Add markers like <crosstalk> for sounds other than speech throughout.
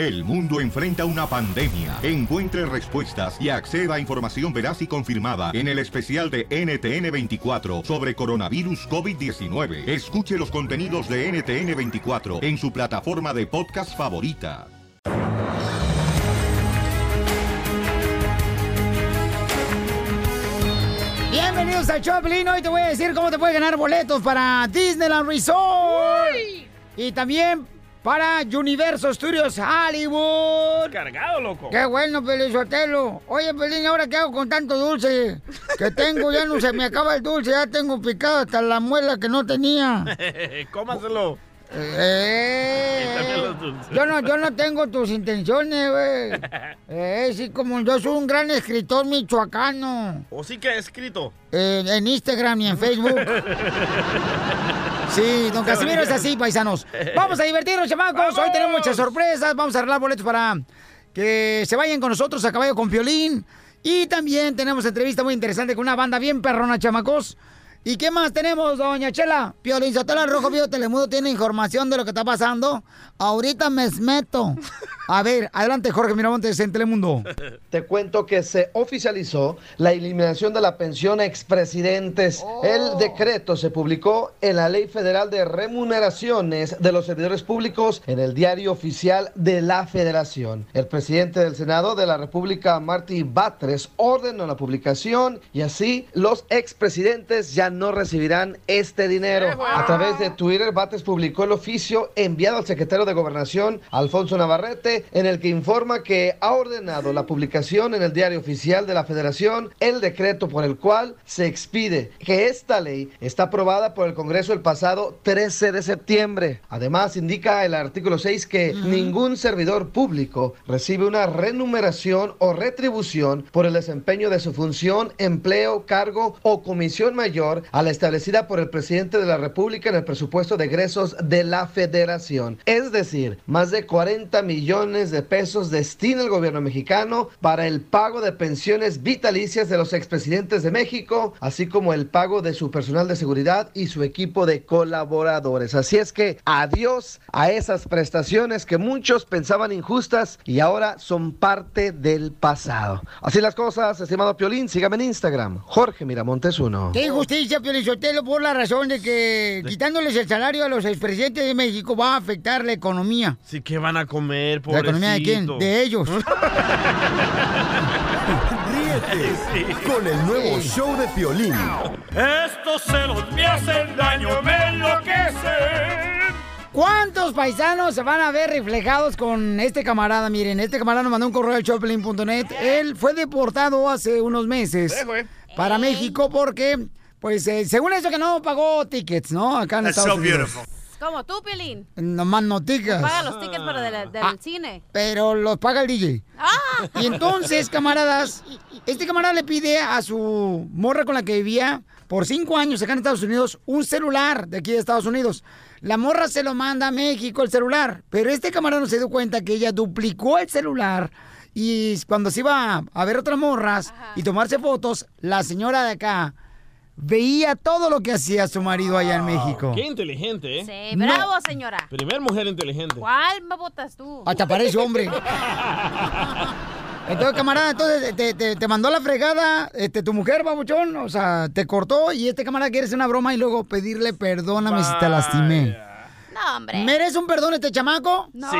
El mundo enfrenta una pandemia. Encuentre respuestas y acceda a información veraz y confirmada en el especial de NTN24 sobre coronavirus COVID-19. Escuche los contenidos de NTN24 en su plataforma de podcast favorita. Bienvenidos al Choplin. Hoy te voy a decir cómo te puedes ganar boletos para Disneyland Resort. Y también para Universo Studios Hollywood. Cargado, loco. Qué bueno, Pelizotelo. Oye, Pelín, ¿ahora qué hago con tanto dulce que tengo? Ya no se me acaba el dulce, ya tengo picado hasta la muela que no tenía. <laughs> Cómaselo. Eh, dulces. yo no, yo no tengo tus intenciones, güey. <laughs> Eh, sí, como yo soy un gran escritor michoacano. ¿O sí que ha escrito? Eh, en Instagram y en Facebook. <laughs> Sí, don Casimiro es así, paisanos. <laughs> Vamos a divertirnos, chamacos. Hoy tenemos muchas sorpresas. Vamos a arreglar boletos para que se vayan con nosotros a caballo con violín. Y también tenemos entrevista muy interesante con una banda bien perrona, chamacos. ¿Y qué más tenemos, doña Chela? El Rojo Vivo Telemundo tiene información de lo que está pasando. Ahorita me meto. A ver, adelante, Jorge Miramontes en Telemundo. Te cuento que se oficializó la eliminación de la pensión a expresidentes. El decreto se publicó en la Ley Federal de Remuneraciones de los Servidores Públicos en el Diario Oficial de la Federación. El presidente del Senado de la República, Marty Batres, ordenó la publicación y así los expresidentes ya no recibirán este dinero. A través de Twitter, Batres publicó el oficio enviado al secretario de Gobernación, Alfonso Navarrete, en el que informa que ha ordenado la publicación en el diario oficial de la Federación el decreto por el cual se expide que esta ley está aprobada por el Congreso el pasado 13 de septiembre. Además, indica el artículo 6 que ningún servidor público recibe una remuneración o retribución por el desempeño de su función, empleo, cargo o comisión mayor a la establecida por el presidente de la República en el presupuesto de egresos de la Federación. Es decir, más de 40 millones de pesos destina el gobierno mexicano para el pago de pensiones vitalicias de los expresidentes de México, así como el pago de su personal de seguridad y su equipo de colaboradores. Así es que adiós a esas prestaciones que muchos pensaban injustas y ahora son parte del pasado. Así las cosas, estimado Piolín, sígame en Instagram, Jorge Miramontes 1. Qué injusticia, Piolizotelo, por la razón de que quitándoles el salario a los expresidentes de México va a afectar la economía. Sí, ¿qué van a comer, ¿La economía de quién? pobrecito? De ellos. <laughs> Ríete con el nuevo show de Piolín. Estos celos me hacen daño, me enloquecen. ¿Cuántos paisanos se van a ver reflejados con este camarada? Miren, este camarada nos mandó un correo al choplin.net. Él fue deportado hace unos meses para México porque, pues, eh, según eso que no pagó tickets, ¿no? Acá en That's Estados so Unidos. beautiful. Como tú, Pilín. Nomás no tickets. Paga los tickets para del, del Ah. cine. Pero los paga el DJ. ¡Ah! Y entonces, camaradas, este camarada le pide a su morra con la que vivía por cinco años acá en Estados Unidos un celular de aquí de Estados Unidos. La morra se lo manda a México el celular, pero este camarada no se dio cuenta que ella duplicó el celular y cuando se iba a ver otras morras y tomarse fotos, la señora de acá veía todo lo que hacía su marido allá en México. Qué inteligente, ¿eh? Sí, bravo, señora. Primer mujer inteligente. ¿Cuál me votas tú? Hasta parece hombre. <laughs> Entonces, camarada, entonces te, te- te mandó la fregada este, tu mujer, babuchón. O sea, te cortó y este camarada quiere hacer una broma y luego pedirle perdóname si te lastimé. No, hombre. ¿Merece un perdón este chamaco? No. Sí,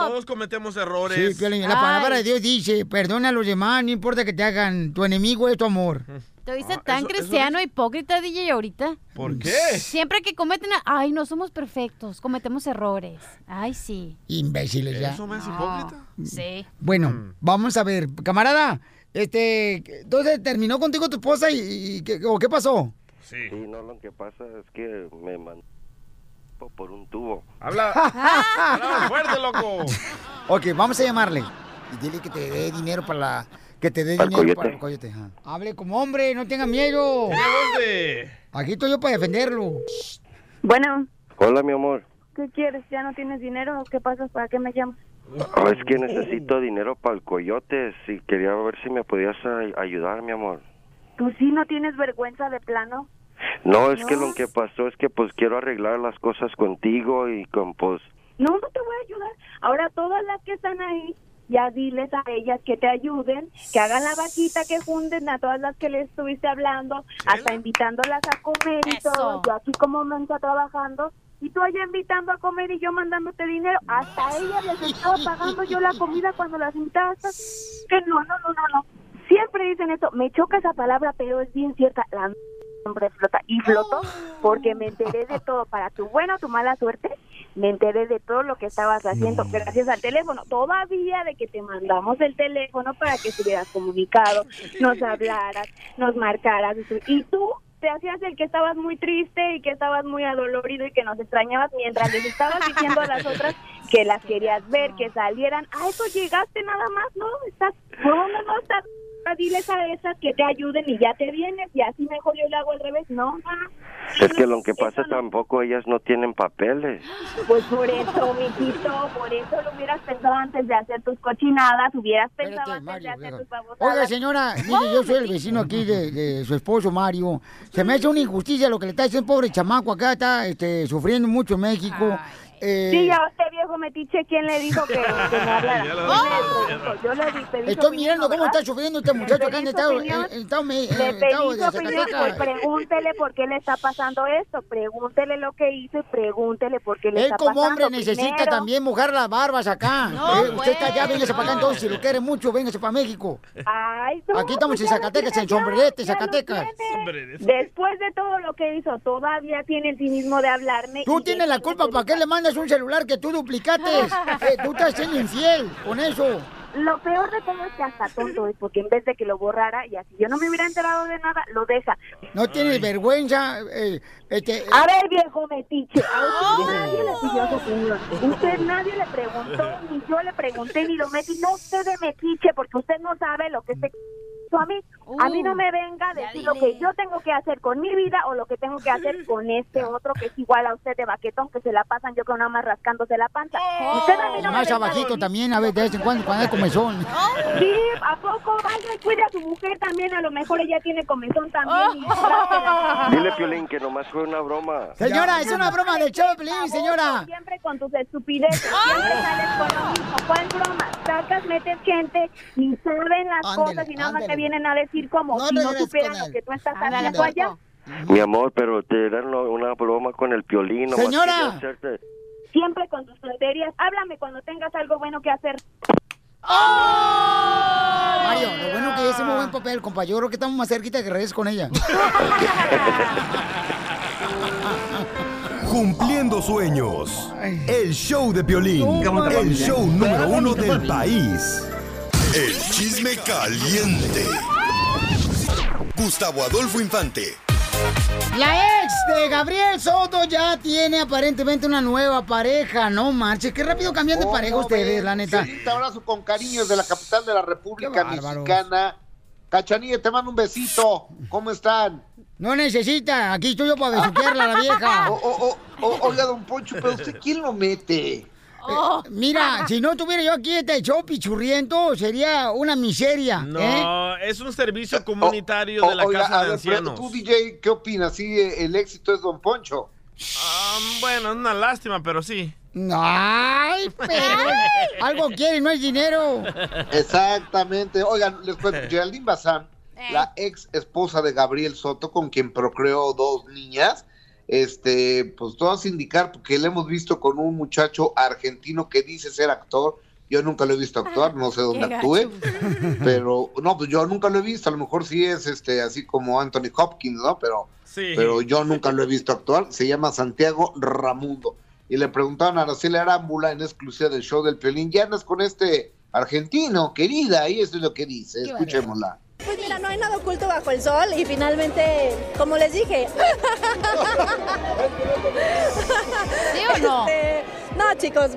todos cometemos errores. Sí, la palabra de Dios dice, perdona a los demás, no importa que te hagan, tu enemigo es tu amor. Te dice tan cristiano, hipócrita, DJ, ahorita. ¿Por qué? Siempre que cometen... Ay, no somos perfectos, cometemos errores. Ay, sí. Imbéciles ya. ¿Eso me hace No. hipócrita? Sí. Bueno, vamos a ver, camarada, este, entonces terminó contigo tu esposa y, y ¿qué, o qué pasó? Sí. Sí, no, lo que pasa es que me mandó por un tubo. Habla. <laughs> Habla fuerte, loco. Ok, vamos a llamarle. Y dile que te dé dinero para la... Que te dé dinero coyote. para el coyote. ajá. Hable como hombre, no tenga miedo. Tiene voz de... Aquí estoy yo para defenderlo. Bueno, Hola, mi amor. ¿qué quieres? ¿Ya no tienes dinero? ¿Qué pasa? ¿Para qué me llamas? Oh, es que necesito dinero para el coyote. Si quería ver si me podías ayudar, mi amor. ¿Tú sí no tienes vergüenza de plano? No, es que lo que pasó es que pues quiero arreglar las cosas contigo y con pues No, no te voy a ayudar. Ahora todas las que están ahí, ya diles a ellas que te ayuden, que hagan la vaquita, que funden a todas las que les estuviste hablando, hasta invitándolas a comer y Eso. todo. Yo aquí como mensa trabajando. Y tú allá invitando a comer y yo mandándote dinero. Hasta ellas les estaba pagando yo la comida cuando las invitaste. Que no, no, no, no, no. Siempre dicen esto. Me choca esa palabra, pero es bien cierta. La hombre flota. Y flotó porque me enteré de todo. Para tu buena o tu mala suerte, me enteré de todo lo que estabas haciendo gracias al teléfono. Todavía de que te mandamos el teléfono para que estuvieras comunicado, nos hablaras, nos marcaras. Y tú te hacías el que estabas muy triste y que estabas muy adolorido y que nos extrañabas mientras les estabas diciendo a las otras que las querías ver, que salieran. A eso llegaste nada más, ¿no? Estás, no, no, no, estás diles a esas que te ayuden y ya te vienes y así mejor yo le hago al revés. No, no, no. Es que lo que pasa tampoco ellas no tienen papeles. Pues por eso, mijito, por eso lo hubieras pensado antes de hacer tus cochinadas, hubieras pensado antes de hacer tus babosadas. Oiga, señora, mire, yo soy el vecino aquí de, de su esposo Mario. Se me hace una injusticia lo que le está haciendo pobre chamaco acá, está este, sufriendo mucho en México. Eh, Sí, ya usted viejo metiche, ¿quién le dijo que, que me <laughs> hablara? Ya lo ¿Quién dije. le dijo? Yo le di, pedí Estoy opinión, mirando cómo ¿verdad? está sufriendo este muchacho acá en el pedí su estado, opinión. en el estado, me- en Le pedí de su opinión, pues pregúntele por qué le está pasando esto, pregúntele lo que hizo y pregúntele por qué le Él está como pasando. hombre necesita Primero, también mojar las barbas acá. No, Eh, usted está allá, pues. véngase para acá entonces, si lo quiere mucho, véngase para México. Ay, no, Aquí estamos pues en Zacatecas, en Sombrerete, Zacatecas. Después de todo lo que hizo, todavía tiene el cinismo de hablarme. Tú tienes la culpa, ¿para qué le mandas un celular que tú duplicaste? <laughs> Eh, tú estás siendo infiel con eso. Lo peor de todo es que hasta tonto es porque en vez de que lo borrara y así yo no me hubiera enterado de nada, lo deja. No tienes vergüenza. eh, este, A ver, viejo metiche, a usted nadie le pidió su opinión. Usted nadie le preguntó, ni yo le pregunté, ni lo metí. No usted de metiche, porque usted no sabe lo que este a mí. A mí no me venga a decir lo que yo tengo que hacer con mi vida o lo que tengo que hacer con este otro que es igual a usted de baquetón, que se la pasan yo con nada más rascándose la panza. Usted a mí no me más abajito también, a ver, de vez en cuando, cuando hay comezón. <laughs> Sí, ¿a poco? Vaya y cuide a su mujer también, a lo mejor ella tiene comezón también. <laughs> Dile, Piolín, que nomás fue una broma. Señora, es una broma de Choplin, señora. Siempre con tus estupideces, siempre sales con lo mismo. ¿Cuál broma? Sacas, metes gente, ni saben las Ándele, cosas y nada más te. Vienen a decir como No si no supieran lo que tú estás Ándale, haciendo allá. Mi amor, pero te era una- broma con el Piolín. nomás Señora. Siempre con tus tonterías. Háblame cuando tengas algo bueno que hacer. Mario, lo bueno que es un buen papel, compa. Yo creo que estamos más cerquita que regreses con ella. <laughs> Cumpliendo sueños. El show de Piolín. El show número uno del país. El chisme caliente. Gustavo Adolfo Infante. La ex de Gabriel Soto ya tiene aparentemente una nueva pareja. No marches, qué rápido cambian de ¿Cómo pareja ustedes, ves? la neta. Un abrazo con cariño desde la capital de la República. Mexicana. Cachanilla, te mando un besito. ¿Cómo están? No necesita, aquí estoy yo para besuquearla a la vieja. <laughs> O- oiga, don Poncho, pero usted quién lo mete? Eh, mira, si no tuviera yo aquí este show pichurriento, sería una miseria. No, ¿eh? es un servicio comunitario O- de la oiga, casa de ver, pero ancianos. tú, DJ, ¿qué opinas? Sí, eh, el éxito es don Poncho. Ah, bueno, es una lástima, pero sí. Ay, pero <laughs> algo quiere, no es dinero. Exactamente. Oigan, les cuento, <laughs> Geraldine Bazán, la ex esposa de Gabriel Soto, con quien procreó dos niñas, este, pues todas indicar, porque le hemos visto con un muchacho argentino que dice ser actor. Yo nunca lo he visto actuar, no sé dónde actúe, <laughs> pero no, pues yo nunca lo he visto, a lo mejor sí es este así como Anthony Hopkins, ¿no? Pero, Sí. pero yo nunca lo he visto actuar, se llama Santiago Ramundo. Y le preguntaron a Araceli Arámbula en exclusiva del show del Piolín, ¿ya andas con este argentino, querida? Y eso es lo que dice, escuchémosla. Pues mira, no hay nada oculto bajo el sol y finalmente, como les dije. ¿Sí o no? Este, no, chicos.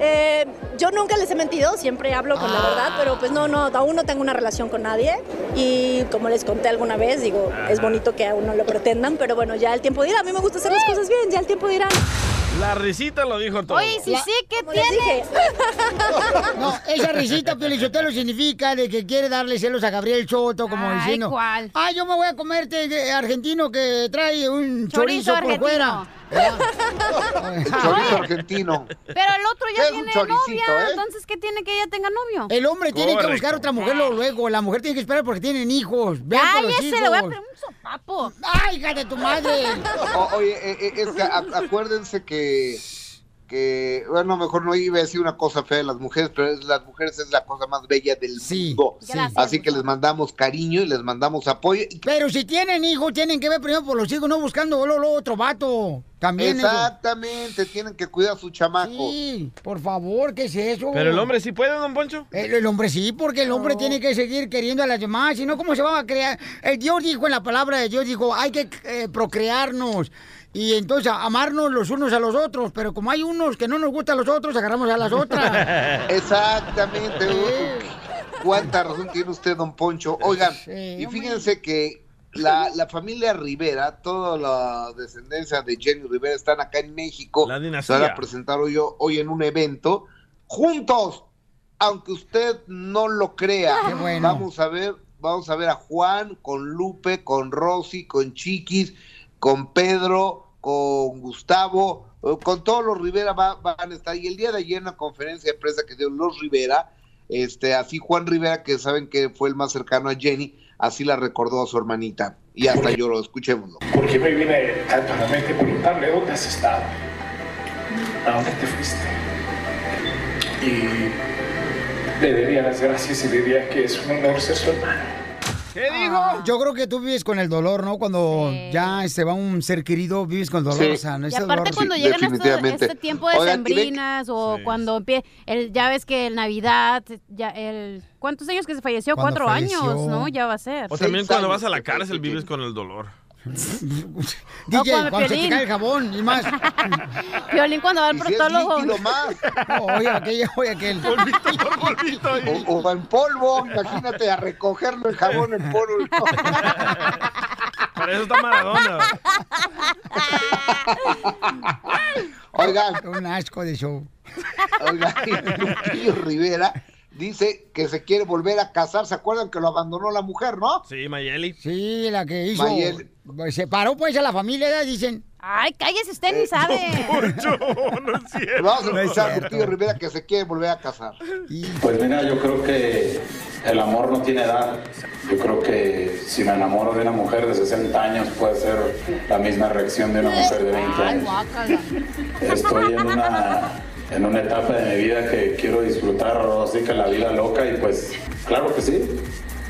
eh, yo nunca les he mentido, siempre hablo con la verdad, pero pues no, no, aún no tengo una relación con nadie y como les conté alguna vez, digo, es bonito que aún no lo pretendan, pero bueno, ya el tiempo dirá, a mí me gusta hacer las cosas bien, ya el tiempo dirá. La risita lo dijo todo. Oye, sí, sí, ¿qué tiene? <laughs> No, esa risita, Piolichotelo, significa de que quiere darle celos a Gabriel Soto, como Ay, diciendo... ¿cuál? Ah, yo me voy a comerte de argentino que trae un Chorizo chorizo, por argentino. fuera. El chorizo argentino. Pero el otro ya Es tiene novia, ¿eh? entonces ¿qué tiene que ella tenga novio? El hombre tiene que buscar otra mujer luego, luego. La mujer tiene que esperar porque tienen hijos. Cállese, le voy a poner un sopapo. ¡Ay, hija de tu madre! O- oye, eh, eh, es que acuérdense que, que, bueno, mejor no iba a decir una cosa fea de las mujeres, pero es, las mujeres es la cosa más bella del mundo. sí. Gracias, Así que les mandamos cariño y les mandamos apoyo. Pero si tienen hijos, tienen que ver primero por los hijos, no buscando luego otro vato. También eso. Exactamente, tienen que cuidar a su chamaco. Sí, por favor, ¿qué es eso? Pero el hombre sí puede, don Poncho. El, el hombre sí, porque el hombre tiene que seguir queriendo a las demás, si no, ¿cómo se va a crear? El Dios dijo en la palabra de Dios, dijo, hay que eh, procrearnos y entonces amarnos los unos a los otros, pero como hay unos que no nos gustan a los otros, agarramos a las otras. <laughs> Exactamente. ¿Cuánta razón tiene usted, don Poncho? Oigan, y fíjense que la, la familia Rivera, toda la descendencia de Jenny Rivera están acá en México. La Se dinastía. van a presentar hoy, hoy en un evento, juntos, aunque usted no lo crea. Qué bueno. Vamos a ver, vamos a ver a Juan con Lupe, con Rosy, con Chiquis, con Pedro, con Gustavo, eh, con todos los Rivera va- van a estar. Y el día de ayer en una conferencia de prensa que dio los Rivera, este, así Juan Rivera, que saben que fue el más cercano a Jenny, así la recordó a su hermanita. Y hasta lloró, escuchémoslo. Porque me vine solamente a preguntarle dónde has estado, a dónde te fuiste. Y le daría las gracias y diría que es un honor ser su hermano. ¿Qué dijo? Yo creo que tú vives con el dolor, ¿no? Cuando ya se va un ser querido, vives con el dolor. Sí. O sea, no Y aparte dolor. cuando Sí, llegan estos- definitivamente. este tiempo de Oigan, y ven- sembrinas o cuando empieza, el, ya ves que el Navidad, ya el, ¿cuántos años que se falleció? Cuando Cuatro falleció. años, ¿no? Ya va a ser. O también cuando vas a la cárcel vives con el dolor. <laughs> DJ, cuando cuando se te cae el jabón y más. <laughs> Violín cuando va al si proctólogo. líquido más. Oye, aquel, oye, aquel. O, o en polvo, imagínate a recogerlo el jabón en polvo. Para eso está Maradona. <laughs> Oigan. Un asco de show. Oigan, Lupillo Rivera dice que se quiere volver a casar. ¿Se acuerdan que lo abandonó la mujer, no? Sí, Mayeli. Sí, la que hizo. Mayeli. Se paró pues a la familia, dicen. Ay, cállese usted, Eh, ni sabe. <laughs> Vamos a No es escuchar a cierto. Lupillo Rivera que se quiere volver a casar. Pues mira, yo creo que el amor no tiene edad. Yo creo que si me enamoro de una mujer de 60 años puede ser la misma reacción de una mujer de 20 Ay, años. Estoy en una, en una etapa de mi vida que quiero disfrutar así que la vida loca y pues claro que sí,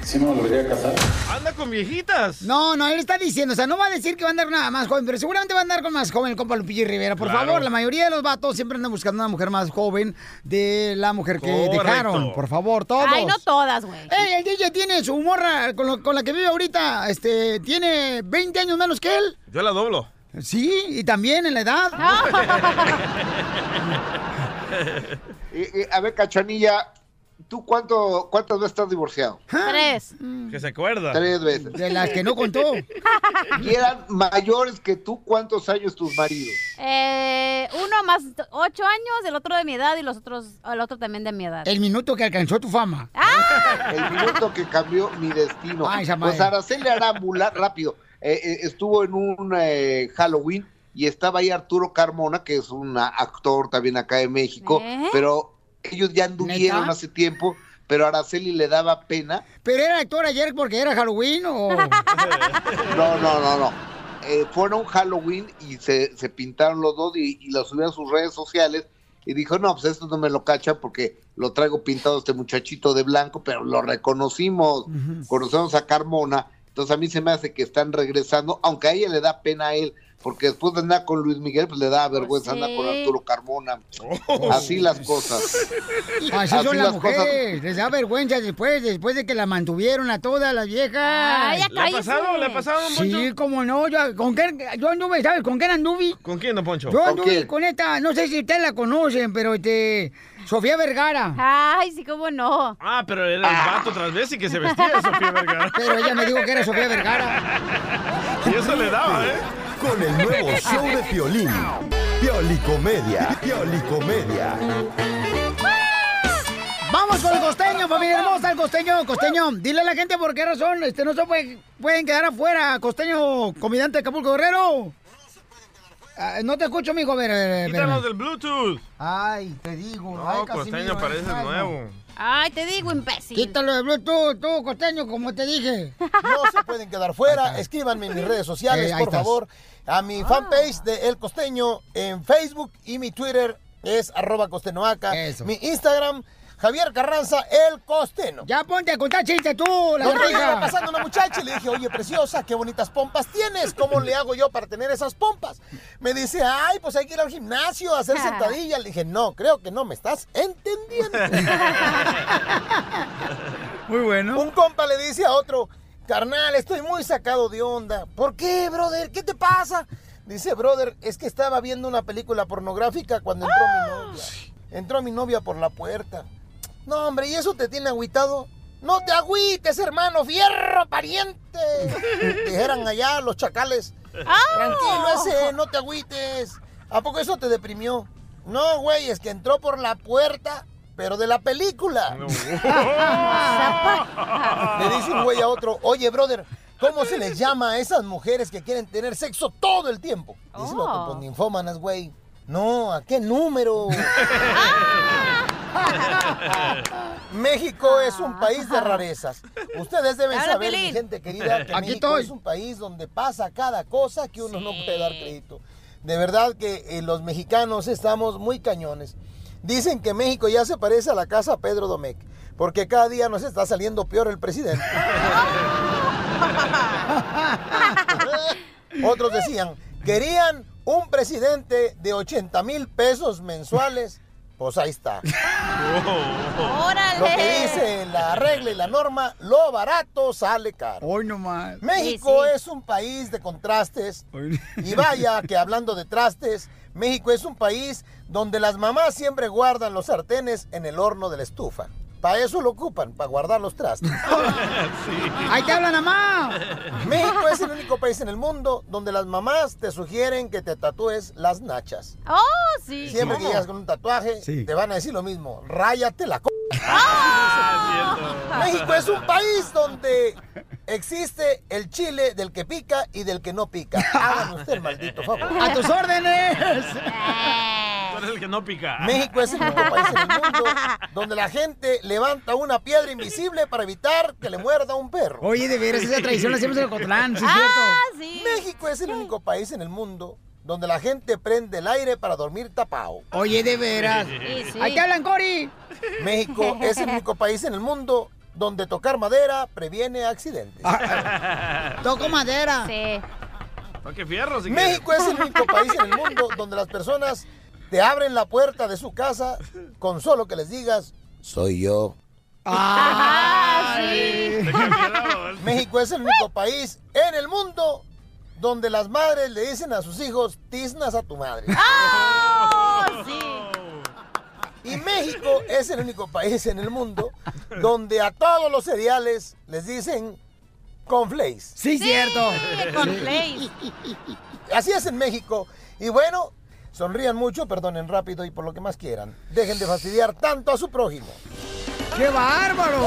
sí me volvería a casar. Anda con viejitas. No, no, él está diciendo, o sea, no va a decir que va a andar nada más joven, pero seguramente va a andar con más joven el compa Lupillo Rivera. Por Claro. favor, la mayoría de los vatos siempre andan buscando una mujer más joven de la mujer que Correcto. dejaron. Por favor, todos. Ay, no todas, güey. Ey, el DJ tiene su morra con, lo- con la que vive ahorita, este, tiene 20 años menos que él. Yo la doblo. Sí, y también en la edad. <laughs> <laughs> Y- y, a ver, Cachanilla, ¿tú cuánto, cuántas veces estás divorciado? Tres. Que se acuerda. Tres veces. De las que no contó. Y eran mayores que tú, ¿cuántos años tus maridos? Eh, uno más ocho años, el otro de mi edad y los otros, el otro también de mi edad. El minuto que alcanzó tu fama. El minuto que cambió mi destino. Ay, esa pues. Araceli Arámbula, rápido, eh, eh, estuvo en un eh, Halloween y estaba ahí Arturo Carmona, que es un actor también acá de México, ¿Eh? pero ellos ya anduvieron ¿Neta? hace tiempo, pero a Araceli le daba pena. ¿Pero era actor ayer porque era Halloween o...? <laughs> No, no, no, no. Eh, fueron Halloween y se, se pintaron los dos y, y lo subieron a sus redes sociales y dijo, no, pues esto no me lo cachan porque lo traigo pintado este muchachito de blanco, pero lo reconocimos, conocemos a Carmona, entonces a mí se me hace que están regresando, aunque a ella le da pena a él, porque después de andar con Luis Miguel, pues le da vergüenza andar con. Arturo Carmona. Así las cosas. <laughs> Así son las las cosas. mujeres. Les da vergüenza después, después de que la mantuvieron a todas las viejas. Ay, ya ¿Le ha pasado? ¿Le ha pasado, don Poncho? Sí, cómo no. Yo, ¿con qué, yo anduve, ¿sabes con quién anduve? ¿Con quién, don Poncho? Yo anduve con esta, no sé si ustedes la conocen, pero este, Sofía Vergara. Ay, sí, cómo no. Ah, pero era el vato transvesti que se vestía de Sofía Vergara. Pero ella me dijo que era Sofía Vergara. Y eso le daba, ¿eh? Con el nuevo show de Piolín. Piolicomedia. Piolicomedia. Vamos costeño, familia hermosa, el costeño, costeño. Dile a la gente por qué razón este, no se puede- pueden quedar afuera, costeño, comediante de Acapulco Guerrero. Ah, no te escucho, mijo. A ver, a ver, a ver, del Bluetooth. Ay, te digo. No, ay, costeño, pareces nuevo. Ay, te digo, imbécil. Quítalo de Bluetooth, tú, costeño, como te dije. No se pueden quedar fuera. Escríbanme en mis redes sociales, Eh, por estás. favor. A mi fanpage de El Costeño en Facebook y mi Twitter es arroba costenoaca. Mi Instagram, Javier Carranza, El Costeno. Ya ponte a contar chistes tú, la gordita. iba pasando una muchacha y le dije, oye, preciosa, qué bonitas pompas tienes. ¿Cómo le hago yo para tener esas pompas? Me dice, ay, pues hay que ir al gimnasio a hacer sentadillas. Le dije, no, creo que no me estás entendiendo. <laughs> Muy bueno. Un compa le dice a otro, carnal, estoy muy sacado de onda. ¿Por qué, brother? ¿Qué te pasa? Dice, brother, es que estaba viendo una película pornográfica cuando entró mi novia. Entró mi novia por la puerta. No, hombre, ¿y eso te tiene agüitado? No te agüites, hermano, fierro, pariente. <laughs> Dijeran allá los chacales. Tranquilo ese, no te agüites. ¿A poco eso te deprimió? No, güey, es que entró por la puerta, pero de la película. <laughs> Le dice un güey a otro, oye, brother, ¿cómo se les llama a esas mujeres que quieren tener sexo todo el tiempo? Dice el otro, pues ninfómanas, güey. No, ¿a qué número? <laughs> México es un país de rarezas. Ustedes deben Habla, saber, mi Piolín. gente querida, que <laughs> Aquí México estoy. es un país donde pasa cada cosa que uno no puede dar crédito. De verdad que eh, los mexicanos estamos muy cañones. Dicen que México ya se parece a la casa Pedro Domecq, porque cada día nos está saliendo peor el presidente. <laughs> Otros decían, querían un presidente de 80 mil pesos mensuales. Pues ahí está. <laughs> ¡Órale! Lo que dice la regla y la norma, lo barato sale caro. Hoy nomás. México es un país de contrastes. Y vaya que hablando de trastes, México es un país donde las mamás siempre guardan los sartenes en el horno de la estufa. Para eso lo ocupan, para guardar los trastes. <laughs> ¡Ahí te hablan, mamá! México es el único país en el mundo donde las mamás te sugieren que te tatúes las nachas. ¡Oh, sí! Siempre que ¿Cómo? llegas con un tatuaje, Sí. te van a decir lo mismo. Ráyate la c... ¡Ah! México es un país donde existe el chile del que pica y del que no pica. Háganme usted el maldito favor. ¡A tus órdenes! <laughs> Tú eres el que no pica. México es el único país en el mundo donde la gente levanta una piedra invisible para evitar que le muerda un perro. Oye, de veras, esa tradición la hacemos en Ocotlán, ¿sí es Ah, cierto? México es el único país en el mundo donde la gente prende el aire para dormir tapado. Oye, de veras. Sí, sí. ¡Ahí te hablan, Cori! México <laughs> es el único país en el mundo donde tocar madera previene accidentes. <laughs> Toco madera. Sí. Toque fierro, si México es el único país en el mundo donde las personas te abren la puerta de su casa con solo que les digas, soy yo. Ah, sí. <laughs> México es el único país en el mundo donde las madres le dicen a sus hijos, tiznas a tu madre. ¡Oh, sí! Y México es el único país en el mundo donde a todos los cereales les dicen conflays. Sí, cierto. Con Play. Así es en México. Y bueno, sonrían mucho, perdonen rápido y por lo que más quieran. Dejen de fastidiar tanto a su prójimo. ¡Qué bárbaro!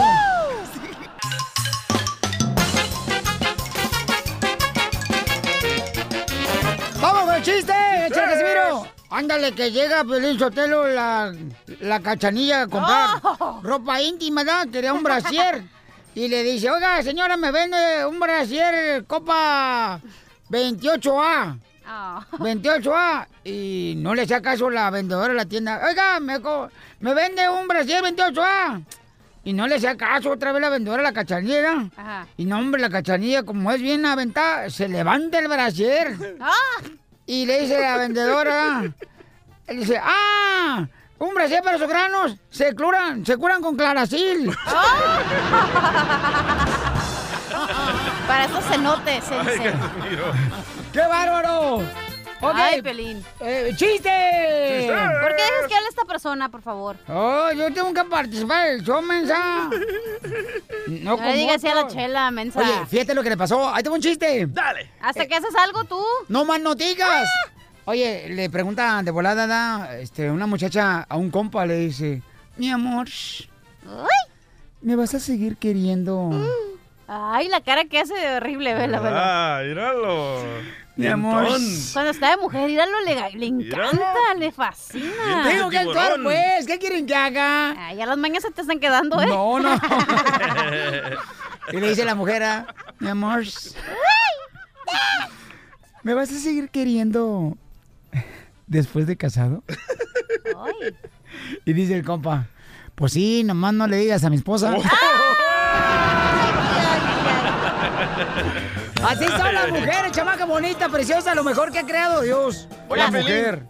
¡Vamos con el chiste! ¡Échale, Casimiro! Ándale, que llega Pelín Sotelo la, la cachanilla a comprar Oh. ropa íntima, ¿verdad? Quería un brasier. Y le dice, oiga, señora, me vende un brasier Copa 28A. Ah. 28A. Y no le hacía caso la vendedora de la tienda. Oiga, me, me vende un brasier 28A. Y no le hacía caso otra vez la vendedora, la cachanilla. Ajá. Y no, hombre, la cachanilla, como es bien aventada, se levanta el brasier. <laughs> ¡Ah! Y le dice a la vendedora, le dice, ¡ah! Un brasier para sus granos se curan, se curan con claracil. <laughs> <laughs> Para estos cenotes, se dice. ¡Qué bárbaro! Ay, Pelín. eh, ¡Chiste! ¿Por qué dejas que hable esta persona, por favor? Oh, yo tengo que participar show, mensa. No, No le digas así a la chela, mensa. Oye, fíjate lo que le pasó. Ahí tengo un chiste. Dale. ¿Hasta que haces algo tú? No más no digas. Ah. Oye, le pregunta de volada, da, este, una muchacha a un compa le dice, mi amor, Uy. ¿me vas a seguir queriendo? Ay, la cara que hace de horrible, vela, vela. Ah, míralo. Mi amor. Cuando está de mujer, míralo, le, le encanta, le fascina. Tengo que actuar, pues. ¿Qué quieren que haga? Ay, ya las mañas se te están quedando, ¿eh? No, no. <laughs> Y le dice la mujer, ah, mi amor, ¿me vas a seguir queriendo después de casado? Y dice el compa, pues sí, nomás no le digas a mi esposa. Así son las mujeres, chamaca bonita, preciosa, lo mejor que ha creado Dios. Oye, la Pelín, mujer.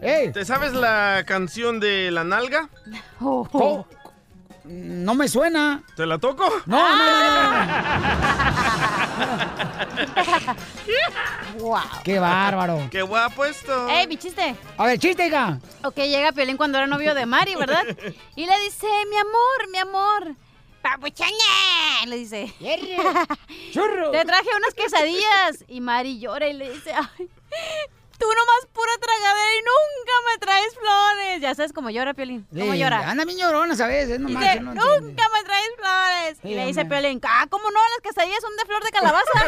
Ey. ¿Te sabes la canción de la nalga? Co- No me suena. ¿Te la toco? No, no, no, wow. <laughs> Qué bárbaro. Qué guapo esto. Ey, mi chiste. A ver, chiste, hija. Ok, llega Piolín cuando era novio de Mari, ¿verdad? <laughs> Y le dice, mi amor, mi amor, papuchaña, le dice. Churro. <laughs> Te traje unas quesadillas. Y Mari llora y le dice, ay, tú nomás pura tragadera y nunca me traes flores. Ya sabes cómo llora Piolín. ¿Cómo Sí, llora? Anda bien llorona, ¿sabes? Es nomás Dice, que no nunca entiende. me traes flores. Sí, y le dice. Piolín, ah, ¿cómo no? Las quesadillas son de flor de calabaza.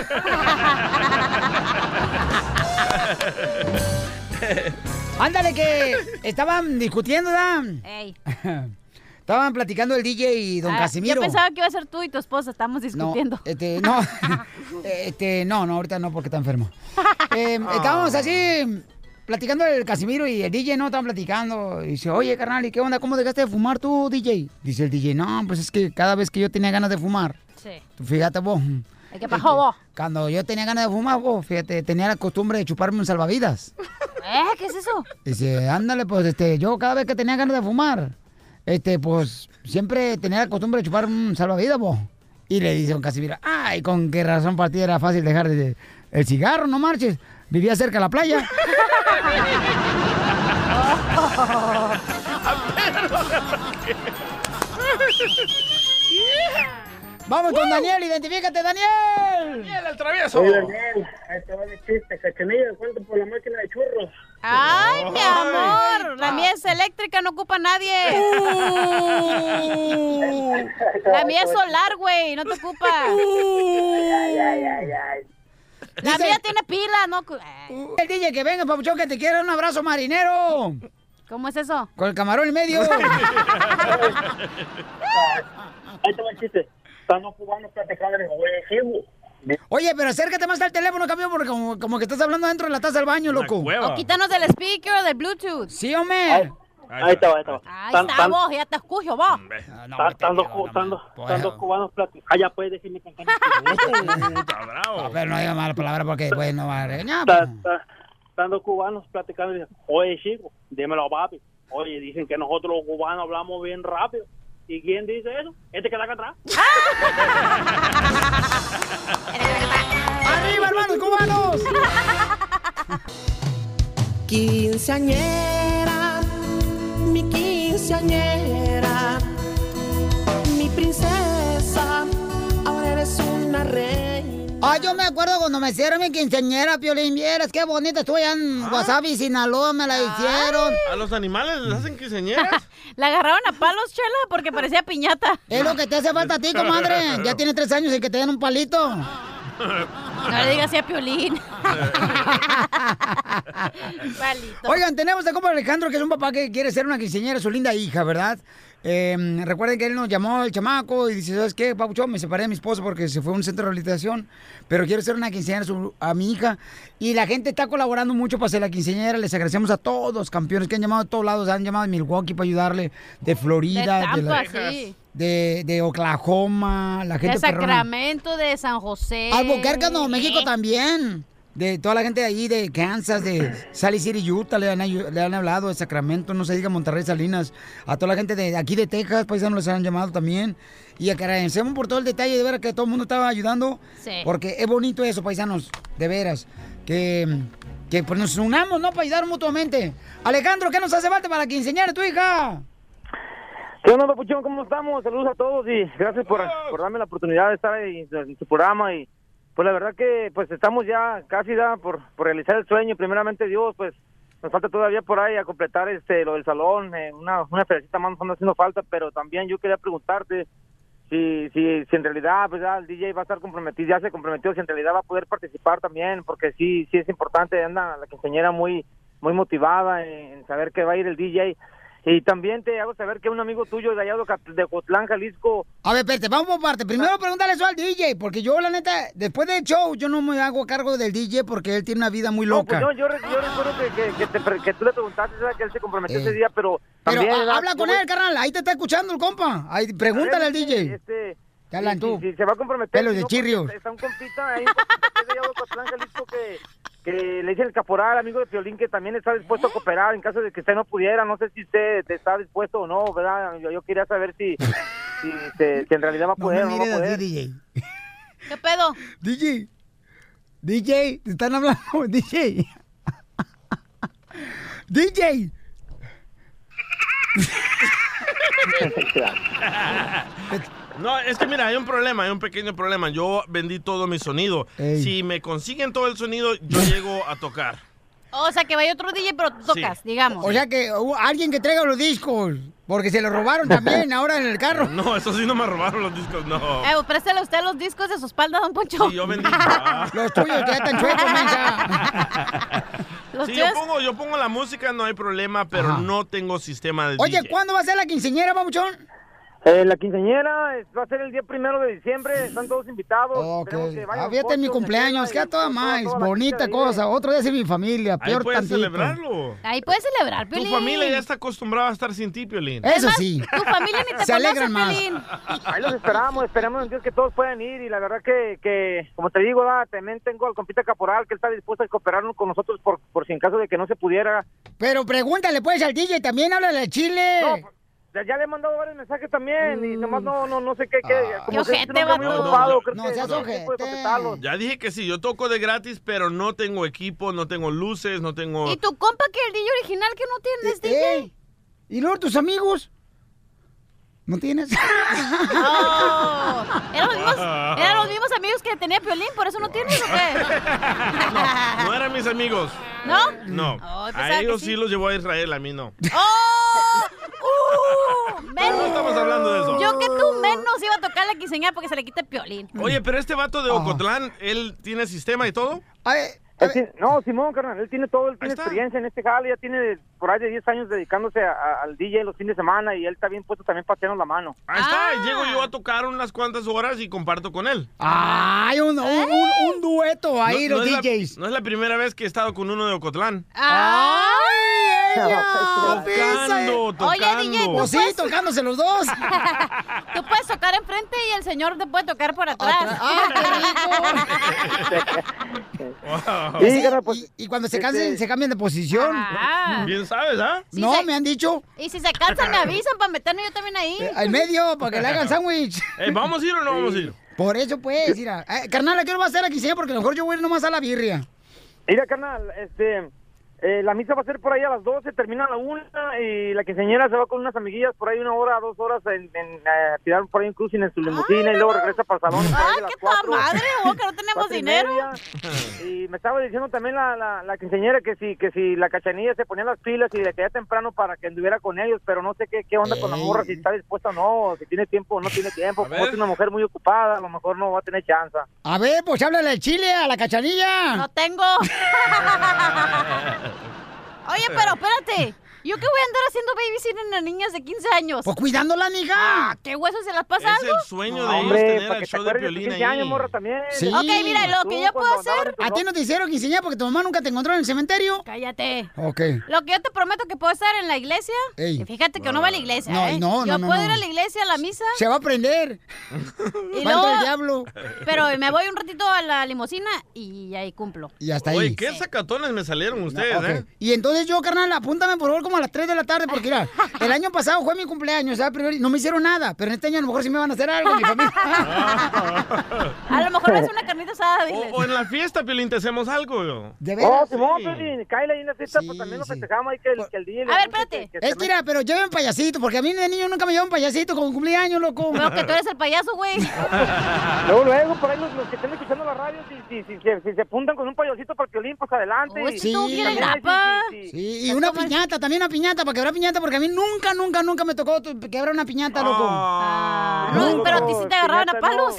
<laughs> Ándale, que estaban discutiendo, ¿verdad? Ey. <laughs> Estaban platicando el DJ y don Ah, Casimiro. Yo pensaba que iba a ser tú y tu esposa, estamos discutiendo. No, este, no, <laughs> <laughs> este, no, no, ahorita no porque está enfermo. <laughs> Eh, estábamos así platicando el Casimiro y el DJ no estaban platicando. Y dice, oye, carnal, ¿y qué onda? ¿Cómo dejaste de fumar tú, DJ? Dice el DJ, no, pues es que cada vez que yo tenía ganas de fumar, Sí. tú fíjate vos. ¿Qué pasó vos? Cuando yo tenía ganas de fumar, vos, fíjate, tenía la costumbre de chuparme un salvavidas. ¿Eh? ¿Qué es eso? Dice, ándale, pues, este, yo cada vez que tenía ganas de fumar, este, pues, siempre tenía la costumbre de chupar un salvavidas, vos. Y le dice a don Casimiro, ay, con qué razón para ti era fácil dejar de- el cigarro, no marches. Vivía cerca de la playa. <laughs> Vamos con Daniel, identifícate, Daniel. Daniel, el travieso. Daniel, ahí te va mi chiste, cachanilla, ¿cuánto por la máquina de churros? ¡Ay, mi amor! La mía es eléctrica, no ocupa a nadie. La mía es solar, güey, no te ocupa. La Dice- mía tiene pila, no... Ay, El DJ que venga, papuchón, que te quiera un abrazo marinero. ¿Cómo es eso? Con el camarón en medio. <laughs> Ahí te va el chiste. Están los cubanos platicando en el Oye, pero acércate más al teléfono, camión, porque como, como que estás hablando dentro de la taza del baño, loco. O quítanos del speaker o del Bluetooth. Sí, hombre. Ahí está, ahí está. Ahí Tan- está tan- vos, ya te escucho vos. Están están dos cubanos platicando. Ah, ya puedes decirme que <laughs> <laughs> No, pero no diga mala palabra porque después no va a regañar. Está- está- Están dos cubanos platicando y dicen, oye, chico, dímelo, papi. Oye, dicen que nosotros los cubanos hablamos bien rápido. ¿Y quién dice eso? Este que está acá atrás. ¡Arriba, hermanos cubanos! Quinceañera, mi quinceañera, mi princesa, eres una reina. Ah, yo me acuerdo cuando me hicieron mi quinceañera, Piolín, vieras qué bonita estuve allá en Wasabi, Sinaloa, me la hicieron. ¿A los animales les hacen quinceañeras? <laughs> La agarraron a palos, chela, porque parecía piñata. Es lo que te hace falta a ti, comadre. Ya tienes tres años y que te den un palito. <laughs> No le digas así a Piolín. <laughs> Oigan, tenemos a compa Alejandro, que es un papá que quiere ser una quinceañera su linda hija, ¿verdad? Eh, recuerden que él nos llamó el chamaco y dice, ¿sabes qué, Papuchón? Me separé de mi esposo porque se fue a un centro de rehabilitación, pero quiero ser una quinceañera a, su- a mi hija. Y la gente está colaborando mucho para ser la quinceañera. Les agradecemos a todos los campeones que han llamado de todos lados. Han llamado de Milwaukee para ayudarle, de Florida, De la- Tampa, sí. de, de Oklahoma, la gente De perrona. Sacramento, de San José. Albuquerque, Nuevo México también. De toda la gente de allí, de Kansas, de Sally City, Utah, le han, le han hablado, de Sacramento, no se diga Monterrey, Salinas. A toda la gente de aquí de Texas, paisanos, les han llamado también. Y agradecemos por todo el detalle, de ver que todo el mundo estaba ayudando. Sí. Porque es bonito eso, paisanos, de veras. Que, que pues nos unamos, ¿no? Para ayudar mutuamente. Alejandro, ¿qué nos hace falta para que enseñar a tu hija? ¿Qué onda, Papuchón? ¿Cómo estamos? Saludos a todos y gracias por, por darme la oportunidad de estar ahí en su programa y pues la verdad que pues estamos ya casi ya por, por realizar el sueño, primeramente Dios, pues nos falta todavía por ahí a completar este lo del salón, eh, una, una felicita más nos haciendo falta, pero también yo quería preguntarte si, si, si en realidad pues ya el DJ va a estar comprometido, ya se comprometió, si en realidad va a poder participar también, porque sí, sí es importante, anda la quinceañera muy, muy motivada en, en saber que va a ir el DJ. Y también te hago saber que un amigo tuyo de allá de Ocotlán, Jalisco, A ver, espérate, vamos por parte. Primero pregúntale eso al DJ, porque yo, la neta, después del show, yo no me hago cargo del DJ porque él tiene una vida muy No, loca. pues yo, yo, yo recuerdo que, que, que, te que tú le preguntaste ¿sabes? que él se comprometió Eh. ese día, pero Pero habla con él, carnal. Ahí te está escuchando el compa. Ahí, pregúntale al DJ. Este, ¿Qué hablan si- tú? Si, si se va a comprometer... Pelos de no, porque chirrios. Está un compita un de allá de Ocotlán, Jalisco, que, que le dice el caporal, amigo de Piolín, que también está dispuesto a cooperar en caso de que usted no pudiera. No sé si usted está dispuesto o no, ¿verdad? Yo, yo quería saber si, <laughs> si, se- si en realidad va a No poder me o no va a poder. DJ. ¿Qué pedo? DJ. DJ, te están hablando, <laughs> DJ. DJ. <laughs> No, es que mira, hay un problema, hay un pequeño problema. Yo vendí todo mi sonido. Ey. Si me consiguen todo el sonido, yo <laughs> llego a tocar. O sea, que vaya otro DJ, pero tú tocas, digamos. O sea que alguien que traiga los discos, porque se los robaron también ahora en el carro. No, eso sí no me robaron los discos, no. Eh, pues préstale usted los discos de su espalda, don Poncho. Sí, yo vendí. Ah. <laughs> Los tuyos ya están chuecos. <laughs> Los Sí, tuyos- yo pongo, yo pongo la música, no hay problema, pero Ajá. no tengo sistema de Oye, DJ. ¿cuándo va a ser la quinceñera, babuchón? Eh, la quinceañera va a ser el día primero de diciembre, están todos invitados. Ok. Esperemos que vayan Ah, fíjate en mi cumpleaños, queda toda más, bonita cosa. Otro día es mi familia, Ahí peor puedes tantito. celebrarlo. Ahí puedes celebrar, Tu familia ya está acostumbrada a estar sin ti, Piolín. Eso sí. Tu familia ni <laughs> te Se conoce, alegran más. Piolín. Ahí los esperamos, esperamos en Dios que todos puedan ir y la verdad que, que como te digo, también tengo al compita caporal que está dispuesto a cooperar con nosotros por, por si en caso de que no se pudiera. Pero pregúntale pues al DJ, también háblale al chile. No, ya, ya le he mandado varios mensajes también y nomás no, no, no sé qué, qué como Qué que ojete, hombre muy ocupado, creo No que seas no. Ya dije que sí, yo toco de gratis, pero no tengo equipo, no tengo luces, no tengo... ¿Y tu compa que el DJ original que no tienes, DJ? Eh, Ey, ¿Y luego tus amigos? ¿No tienes? <laughs> Oh, ¿Eran los, mismos, eran los mismos amigos que tenía Piolín, por eso no tienes o qué? No, no eran mis amigos. ¿No? No. Oh, a ellos sí. sí los llevó a Israel, a mí no. ¡Oh! ¡Uh! Pero no estamos hablando de eso. Yo que tú menos iba a tocar la quinceañera porque se le quita el Piolín. Oye, pero este vato de Ocotlán, ¿él tiene sistema y todo? Él tiene- no, Simón, carnal, él tiene todo, él tiene experiencia en este jale, ya tiene por ahí de 10 años dedicándose a- a- al DJ los fines de semana y él está bien puesto también para la mano. Ahí está, Ah. y llego yo a tocar unas cuantas horas y comparto con él. Ay, un, un, un- un dueto ahí, no, los no es la- DJs. no es la primera vez que he estado con uno de Ocotlán. ¡Ay, ella! <laughs> Tocando, tocando. Oye, DJ, Pues sí, tocándose los dos. <laughs> Tú puedes tocar enfrente y el señor te puede tocar por atrás. ¡Ah, qué rico! <laughs> Wow. Sí, pues, y, y cuando se cansen, se cambian de posición. Ah. Bien sabes, ¿ah? No, se- me han dicho. Y si se cansan, me avisan para meterme yo también ahí. eh, al medio, para que le hagan sándwich. <laughs> Eh, ¿Vamos a ir o no vamos a ir? Por eso, pues, mira. Eh, carnal, ¿a qué hora va a ser la quinceañera? Porque a lo mejor yo voy a ir nomás a la birria. Mira, carnal, este, eh, la misa va a ser por ahí a las 12, termina a la 1 y la quinceañera se va con unas amiguillas por ahí una hora, dos horas en, en, eh, a tirar por ahí un cruising en su limusina y luego regresa para el salón. ¡Ay, qué toda cuatro, madre! oh, que no <laughs> tenemos y dinero. Y me estaba diciendo también la, la, la quinceañera que si, que si la cachanilla se ponía las pilas y le caía temprano para que anduviera con ellos, pero no sé qué, qué onda con la morra, si está dispuesta o no, si tiene tiempo o no tiene tiempo. Como es una mujer muy ocupada, a lo mejor no va a tener chance. A ver, pues háblale al chile, a la cachanilla. No tengo. <laughs> Oye, pero espérate. ¿Yo qué voy a andar haciendo babysitting a niñas de 15 años? Pues cuidándola, mija. Ah, ¿Qué huesos se las pasa Es algo? el sueño de ellos hombre, tener para el que te show de acuerdes de tus Piolín 15 ahí. años, morra, también. Sí. Ok, mira, lo que yo puedo hacer... ¿A ti no te hicieron quinceañera porque tu mamá nunca te encontró en el cementerio? Cállate. Ok. Lo que yo te prometo que puedo estar en la iglesia. Ey. Y fíjate que no va a la iglesia, No, ¿eh? no, no, Yo no, puedo no. ir a la iglesia, a la misa, Se va a prender. <laughs> y Va a entrar el diablo. Pero me voy un ratito a la limusina y ahí cumplo. Y hasta ahí. Oye, qué sacatones me salieron ustedes. ¿eh? Y entonces yo, carnal, apúntame por favor como a las 3 de la tarde, porque mira, <laughs> el año pasado fue mi cumpleaños, ¿sabes? Primero, y no me hicieron nada, pero en este año a lo mejor sí me van a hacer algo, mi familia. <laughs> A lo mejor es una carnita asada, diles. O, o en la fiesta, Piolín, te hacemos algo. yo. ¿De Oh, veras? Simón, Sí. Piolín, cáele ahí en la fiesta, Sí, pues también lo sí. festejamos ahí que el, que el DJ... le A ver, espérate. que- que Es que mira, pero lleven payasito, porque a mí de niño nunca me llevan payasito con cumpleaños, loco. <laughs> Veo que tú eres el payaso, güey. Luego, luego, por ahí los, los que estén escuchando la radio, si, si, si, si, si se apuntan con un payasito para el Piolín, pues adelante. Uy, y- sí, bien también, grapa. sí, sí, sí. Sí, y una piñata, también una piñata, para quebrar piñata, porque a mí nunca, nunca, nunca me tocó quebrar una piñata, loco. Ah, No, no, pero a ti sí palos.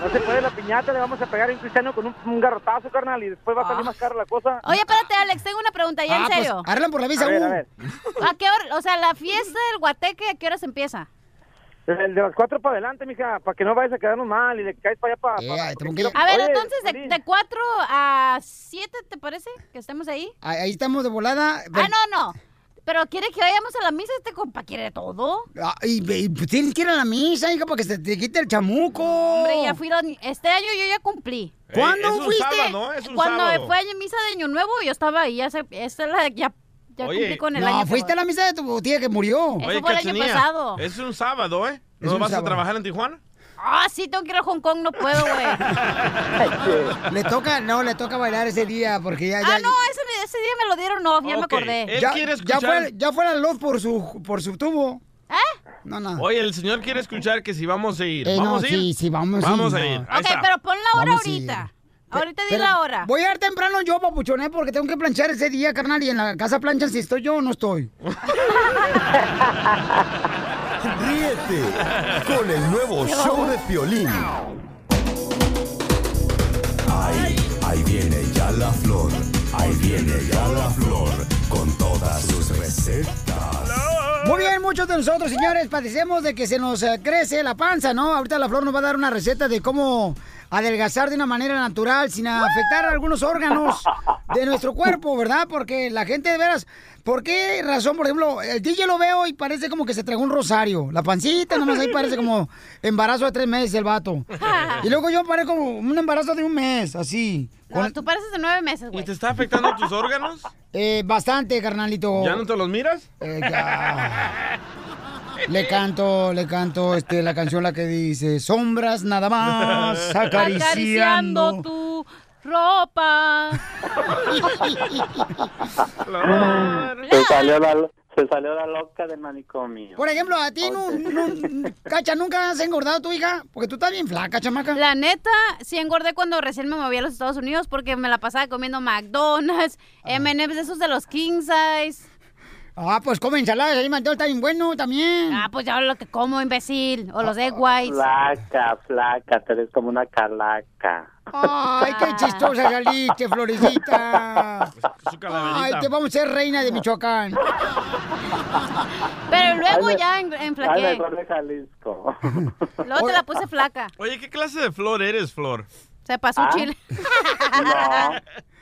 No se puede la piñata, le vamos a pegar a un cristiano con un, un garrotazo, carnal, y después va a salir más cara la cosa. Oye, espérate, Alex, tengo una pregunta ya Ah, en pues, serio. arreglan por la visa A ver, U. a ver. ¿A qué hora? O sea, la fiesta del guateque, ¿a qué horas empieza? El de las cuatro para adelante, mija, para que no vayas a quedarnos mal y le caes para allá para... Eh, A ver, entonces, de, de 4 a 7, ¿te parece? Que estemos ahí. Ahí ahí estamos de volada. Ah, no, no. Pero quiere que vayamos a la misa, este compa quiere todo. Ah, y, y, pues, tienes que ir a la misa, hija, para que se te quite el chamuco. Hombre, ya fui, la- este año yo ya cumplí. ¿Cuándo es un fuiste? sábado, es un Cuando sábado. fue a misa de Año Nuevo, yo estaba ahí, ya, se, esta es la- ya, ya Oye. cumplí con el no, año. fuiste a la misa de tu tía que murió. Eso Oye, fue el año pasado. Es un sábado, ¿eh? ¿No vas a trabajar en Tijuana? Ah, sí, tengo que ir a Hong Kong, no puedo, güey. <laughs> Le toca, no, le toca bailar ese día porque ya, ya, ah, no, ese, ese día me lo dieron off, ya me acordé. Él ya, quiere ya escuchar- fue, ya fue la luz por su, por su tubo. ¿Eh? No, no. Oye, el señor quiere escuchar que si vamos a ir. Eh, ¿Vamos no, a ir? sí, sí, vamos, Vamos sí, a no. ir. Ahí Ok, está. pero pon la hora Vamos a ir. ahorita. Ahorita di la hora. Voy a ir temprano yo, papuchoné, porque tengo que planchar ese día, carnal. Y en la casa planchan si estoy yo o no estoy. <laughs> Ríete con el nuevo show de Piolín. Ahí, ahí viene ya la flor. Ahí viene ya la flor con todas sus recetas. Muy bien, muchos de nosotros, señores, padecemos de que se nos eh, crece la panza, ¿no? Ahorita la flor nos va a dar una receta de cómo adelgazar de una manera natural sin afectar algunos órganos de nuestro cuerpo, ¿verdad? Porque la gente de veras, ¿por qué razón? Por ejemplo, el DJ lo veo y parece como que se tragó un rosario. La pancita, nomás ahí parece como embarazo de tres meses el vato. Y luego yo parezco como un embarazo de un mes, así. No, tú pareces de nueve meses, ¿Y güey. te está afectando <laughs> tus órganos? eh, bastante, carnalito. ¿Ya no te los miras? Eh, ya. Le canto, le canto este, la canción la que dice Sombras nada más <laughs> acariciando. Acariciando tu ropa. <laughs> Se salió la, se salió la loca del manicomio. Por ejemplo, a ti, no, no- Cacha, ¿nunca has engordado tu hija? Porque tú estás bien flaca, chamaca. La neta, sí engordé cuando recién me moví a los Estados Unidos porque me la pasaba comiendo McDonald's, M&M's de esos de los king size. Ah, pues come ensaladas, ahí Mateo está bien bueno también. Ah, pues ya lo que como, imbécil. O los egg whites. Flaca, flaca, tú eres como una calaca. Ay, qué chistosa saliste, florecita. Ay, te vamos a ser reina de Michoacán. Pero luego Ay, ya en- Ay, enflaqué. mejor de Jalisco. Luego te la puse flaca. Oye, ¿qué clase de flor eres, Flor? Se pasó ¿Ah? chile. <laughs> No,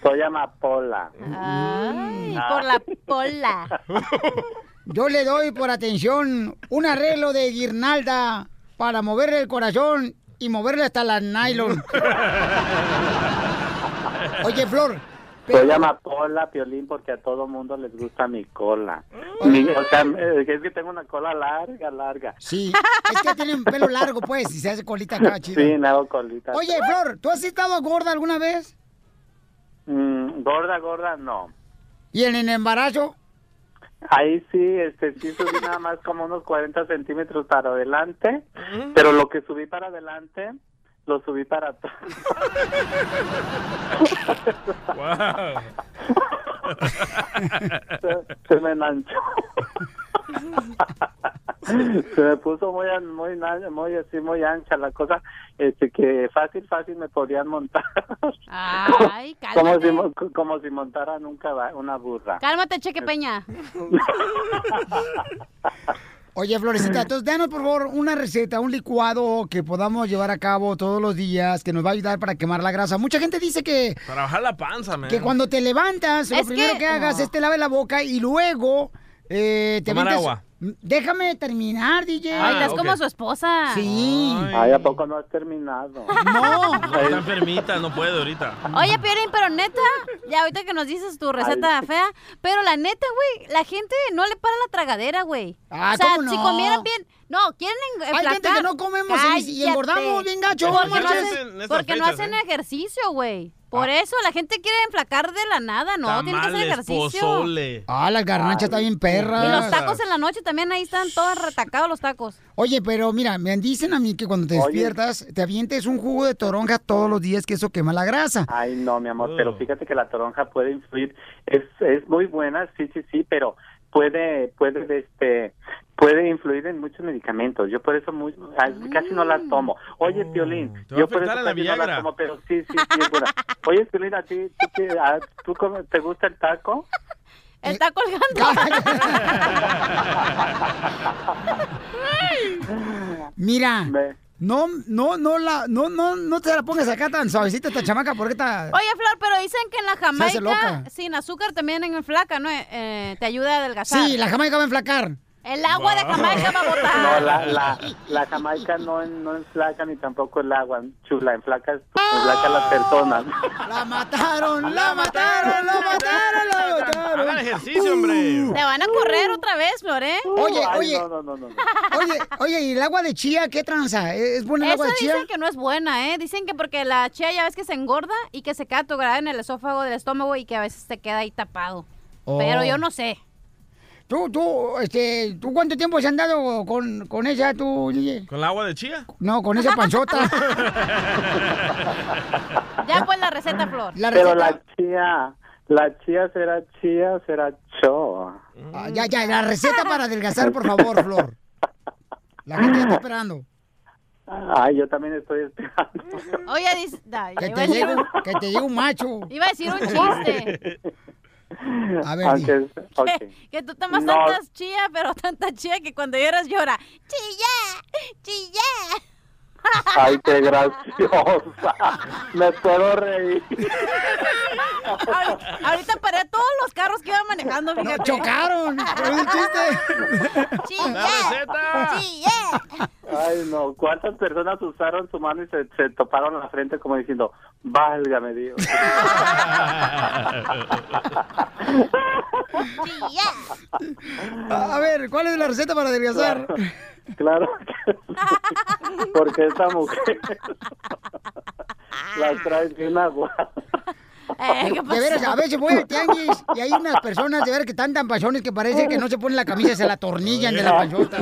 soy amapola. Ay, Ah. por la pola. <laughs> Yo le doy por atención un arreglo de guirnalda para moverle el corazón y moverle hasta la nylon. <laughs> Oye, Flor. Soy amapola, Piolín, porque a todo mundo les gusta mi cola. Mi- o sea, es que tengo una cola larga, larga. Sí, es que tienen pelo largo, pues, y se hace colita acá, <laughs> chido. Sí, me hago colita. Oye, Flor, ¿tú has estado gorda alguna vez? Mm, gorda, gorda, no. ¿Y en el embarazo? Ahí sí, este, sí subí nada más como unos 40 centímetros para adelante, pero lo que subí para adelante, lo subí para atrás. <laughs> se, se me manchó. se me puso muy, muy, muy así, muy ancha la cosa, este, que fácil, fácil me podían montar. Ay, <laughs> como si, como si montaran un caba- una burra. Cálmate, Cheque Peña. <laughs> Oye, Florecita, <clears throat> entonces danos por favor una receta, un licuado que podamos llevar a cabo todos los días, que nos va a ayudar para quemar la grasa. Mucha gente dice que, Para bajar la panza, man. que cuando te levantas, lo primero que, que- hagas no. es te laves la boca y luego eh, te Tomar avientas- agua. Déjame terminar, DJ. Ay, estás como su esposa. Sí. Ay, ¿a poco no has terminado? No. Está enfermita, no puede ahorita. Oye, Pierín, pero neta, ya ahorita que nos dices tu receta fea, pero la neta, güey, la gente no le para la tragadera, güey. Ah, o sea, ¿cómo si no? comieran bien, no, quieren en- Hay gente que no comemos y- y Cállate. engordamos bien gacho, Porque, no hacen, porque no hacen ¿eh? ejercicio, güey. Por eso la gente quiere enflacar de la nada, ¿no? Tienen que hacer Tamales, ejercicio. pozole. Ah, las garnachas están bien Y perras. los tacos en la noche también ahí están todos retacados los tacos. Oye, pero mira, me dicen a mí que cuando te Oye. despiertas, te avientes un jugo de toronja todos los días, que eso quema la grasa. Ay, no, mi amor, Oh. pero fíjate que la toronja puede influir. Es, es muy buena, sí, sí, sí, pero puede, puede, este, puede influir en muchos medicamentos. Yo por eso muy, casi no las tomo. Oye, Piolín, Mm. va a yo por eso la casi no las tomo, pero sí, sí, sí, es buena. Oye, Piolín, ¿a ti, tú, qué- a- tú cómo- te gusta el taco? Está colgando. <laughs> Mira, no, no, no la, no, no, no te la pongas acá tan suavecita esta chamaca porque está. Oye, Flor, pero dicen que en la. Jamaica, sin azúcar también en flaca, ¿no? Eh, te ayuda a adelgazar. Sí, la jamaica va a enflacar. El agua de Jamaica va a <laughs> botar. No, la, la, la jamaica no, no enflaca ni tampoco el agua, chula, enflaca, enflaca a las personas. <laughs> La mataron, la mataron, la mataron, la mataron. Hagan ejercicio, hombre. Te van a correr otra vez, Flor, ¿eh? Oye, Ay, oye, no, no, no, no. oye, oye, ¿y el agua de chía qué tranza? ¿Es buena el agua de chía? dicen que no es buena, ¿eh? Dicen que porque la chía ya ves que se engorda y que se queda atorada en el esófago del estómago y que a veces te queda ahí tapado. Oh. Pero yo no sé. ¿Tú, tú, este, tú cuánto tiempo se han dado con, con ella, tú, DJ? ¿Con el agua de chía? No, con esa panzota. <laughs> Ya pues la receta, Flor. La Pero receta. la chía, la chía será chía, será cho. Ah, ya, ya, la receta para adelgazar, por favor, Flor. La gente está esperando. Ay, yo también estoy esperando. Oye, dice... ay, Que te llegue, que te llegue un macho. iba a decir un chiste. <laughs> A ver, Aunque, di. ok. Que, <laughs> que tú tomas No. tantas chía, pero tanta chía que cuando lloras llora. ¡Chilla! ¡Chilla! Ay, qué graciosa. Me puedo reír. Ahorita, ahorita paré a todos los carros que iban manejando, No, fíjate. chocaron. Fue un chiste. ¡Chilla! ¡Chilla! Ay, no. ¿Cuántas personas usaron su mano y se, se toparon en la frente como diciendo, válgame Dios? A a ver, ¿cuál es la receta para adelgazar? Claro que <laughs> sí, porque esa mujer la trae bien agua. Eh, ¿qué De veras, a veces voy al tianguis y hay unas personas de ver que están tan pachones que parece que no se ponen la camisa, se la tornillan de la panzota.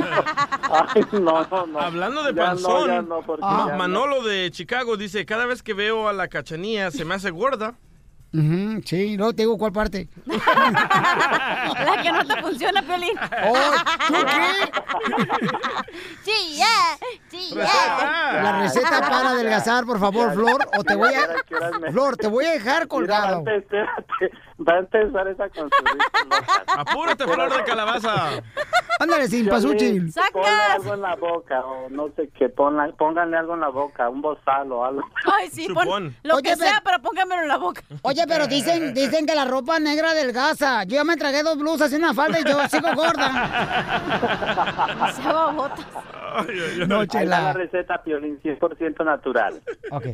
Ay, no, no, no. Hablando de Ya panzón, no, no. Manolo de Chicago dice, cada vez que veo a la cachanía se me hace gorda. Ujú, sí, no te digo cuál parte. <laughs> La que no te funciona, Piolín. Oh, ¿tú qué? ¡Chilla! ¡Chilla! La receta para adelgazar, por favor, Flor, o te voy a... ¿Qué horas me- Flor, te voy a dejar Mira, colgado. antes, espérate, va a empezar esa construcción. <laughs> Apúrate, flor de calabaza. Ándale, sin pasuchil. Ponle algo en la boca o no sé qué, ponla- pónganle algo en la boca, un bozal o algo. <laughs> Ay, sí, pon lo Oye, que pero- sea, pero póngamelo en la boca. Oye, pero dicen, dicen que la ropa negra adelgaza. Yo ya me tragué dos blusas y una falda y yo sigo gorda. Se babotas. No, chela. la receta Piolín 100% natural. Ok.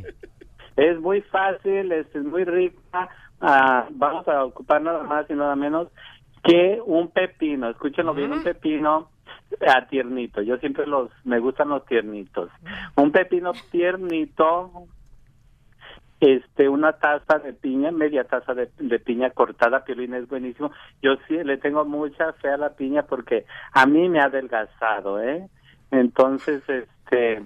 Es muy fácil, es, es muy rica. Ah, vamos a ocupar nada más y nada menos que un pepino. Escúchenlo bien, un pepino a tiernito. Yo siempre los me gustan los tiernitos. Un pepino tiernito, este, una taza de piña, media taza de, de piña cortada, piolín es buenísimo. Yo sí le tengo mucha fe a la piña porque a mí me ha adelgazado, ¿eh? Entonces, este,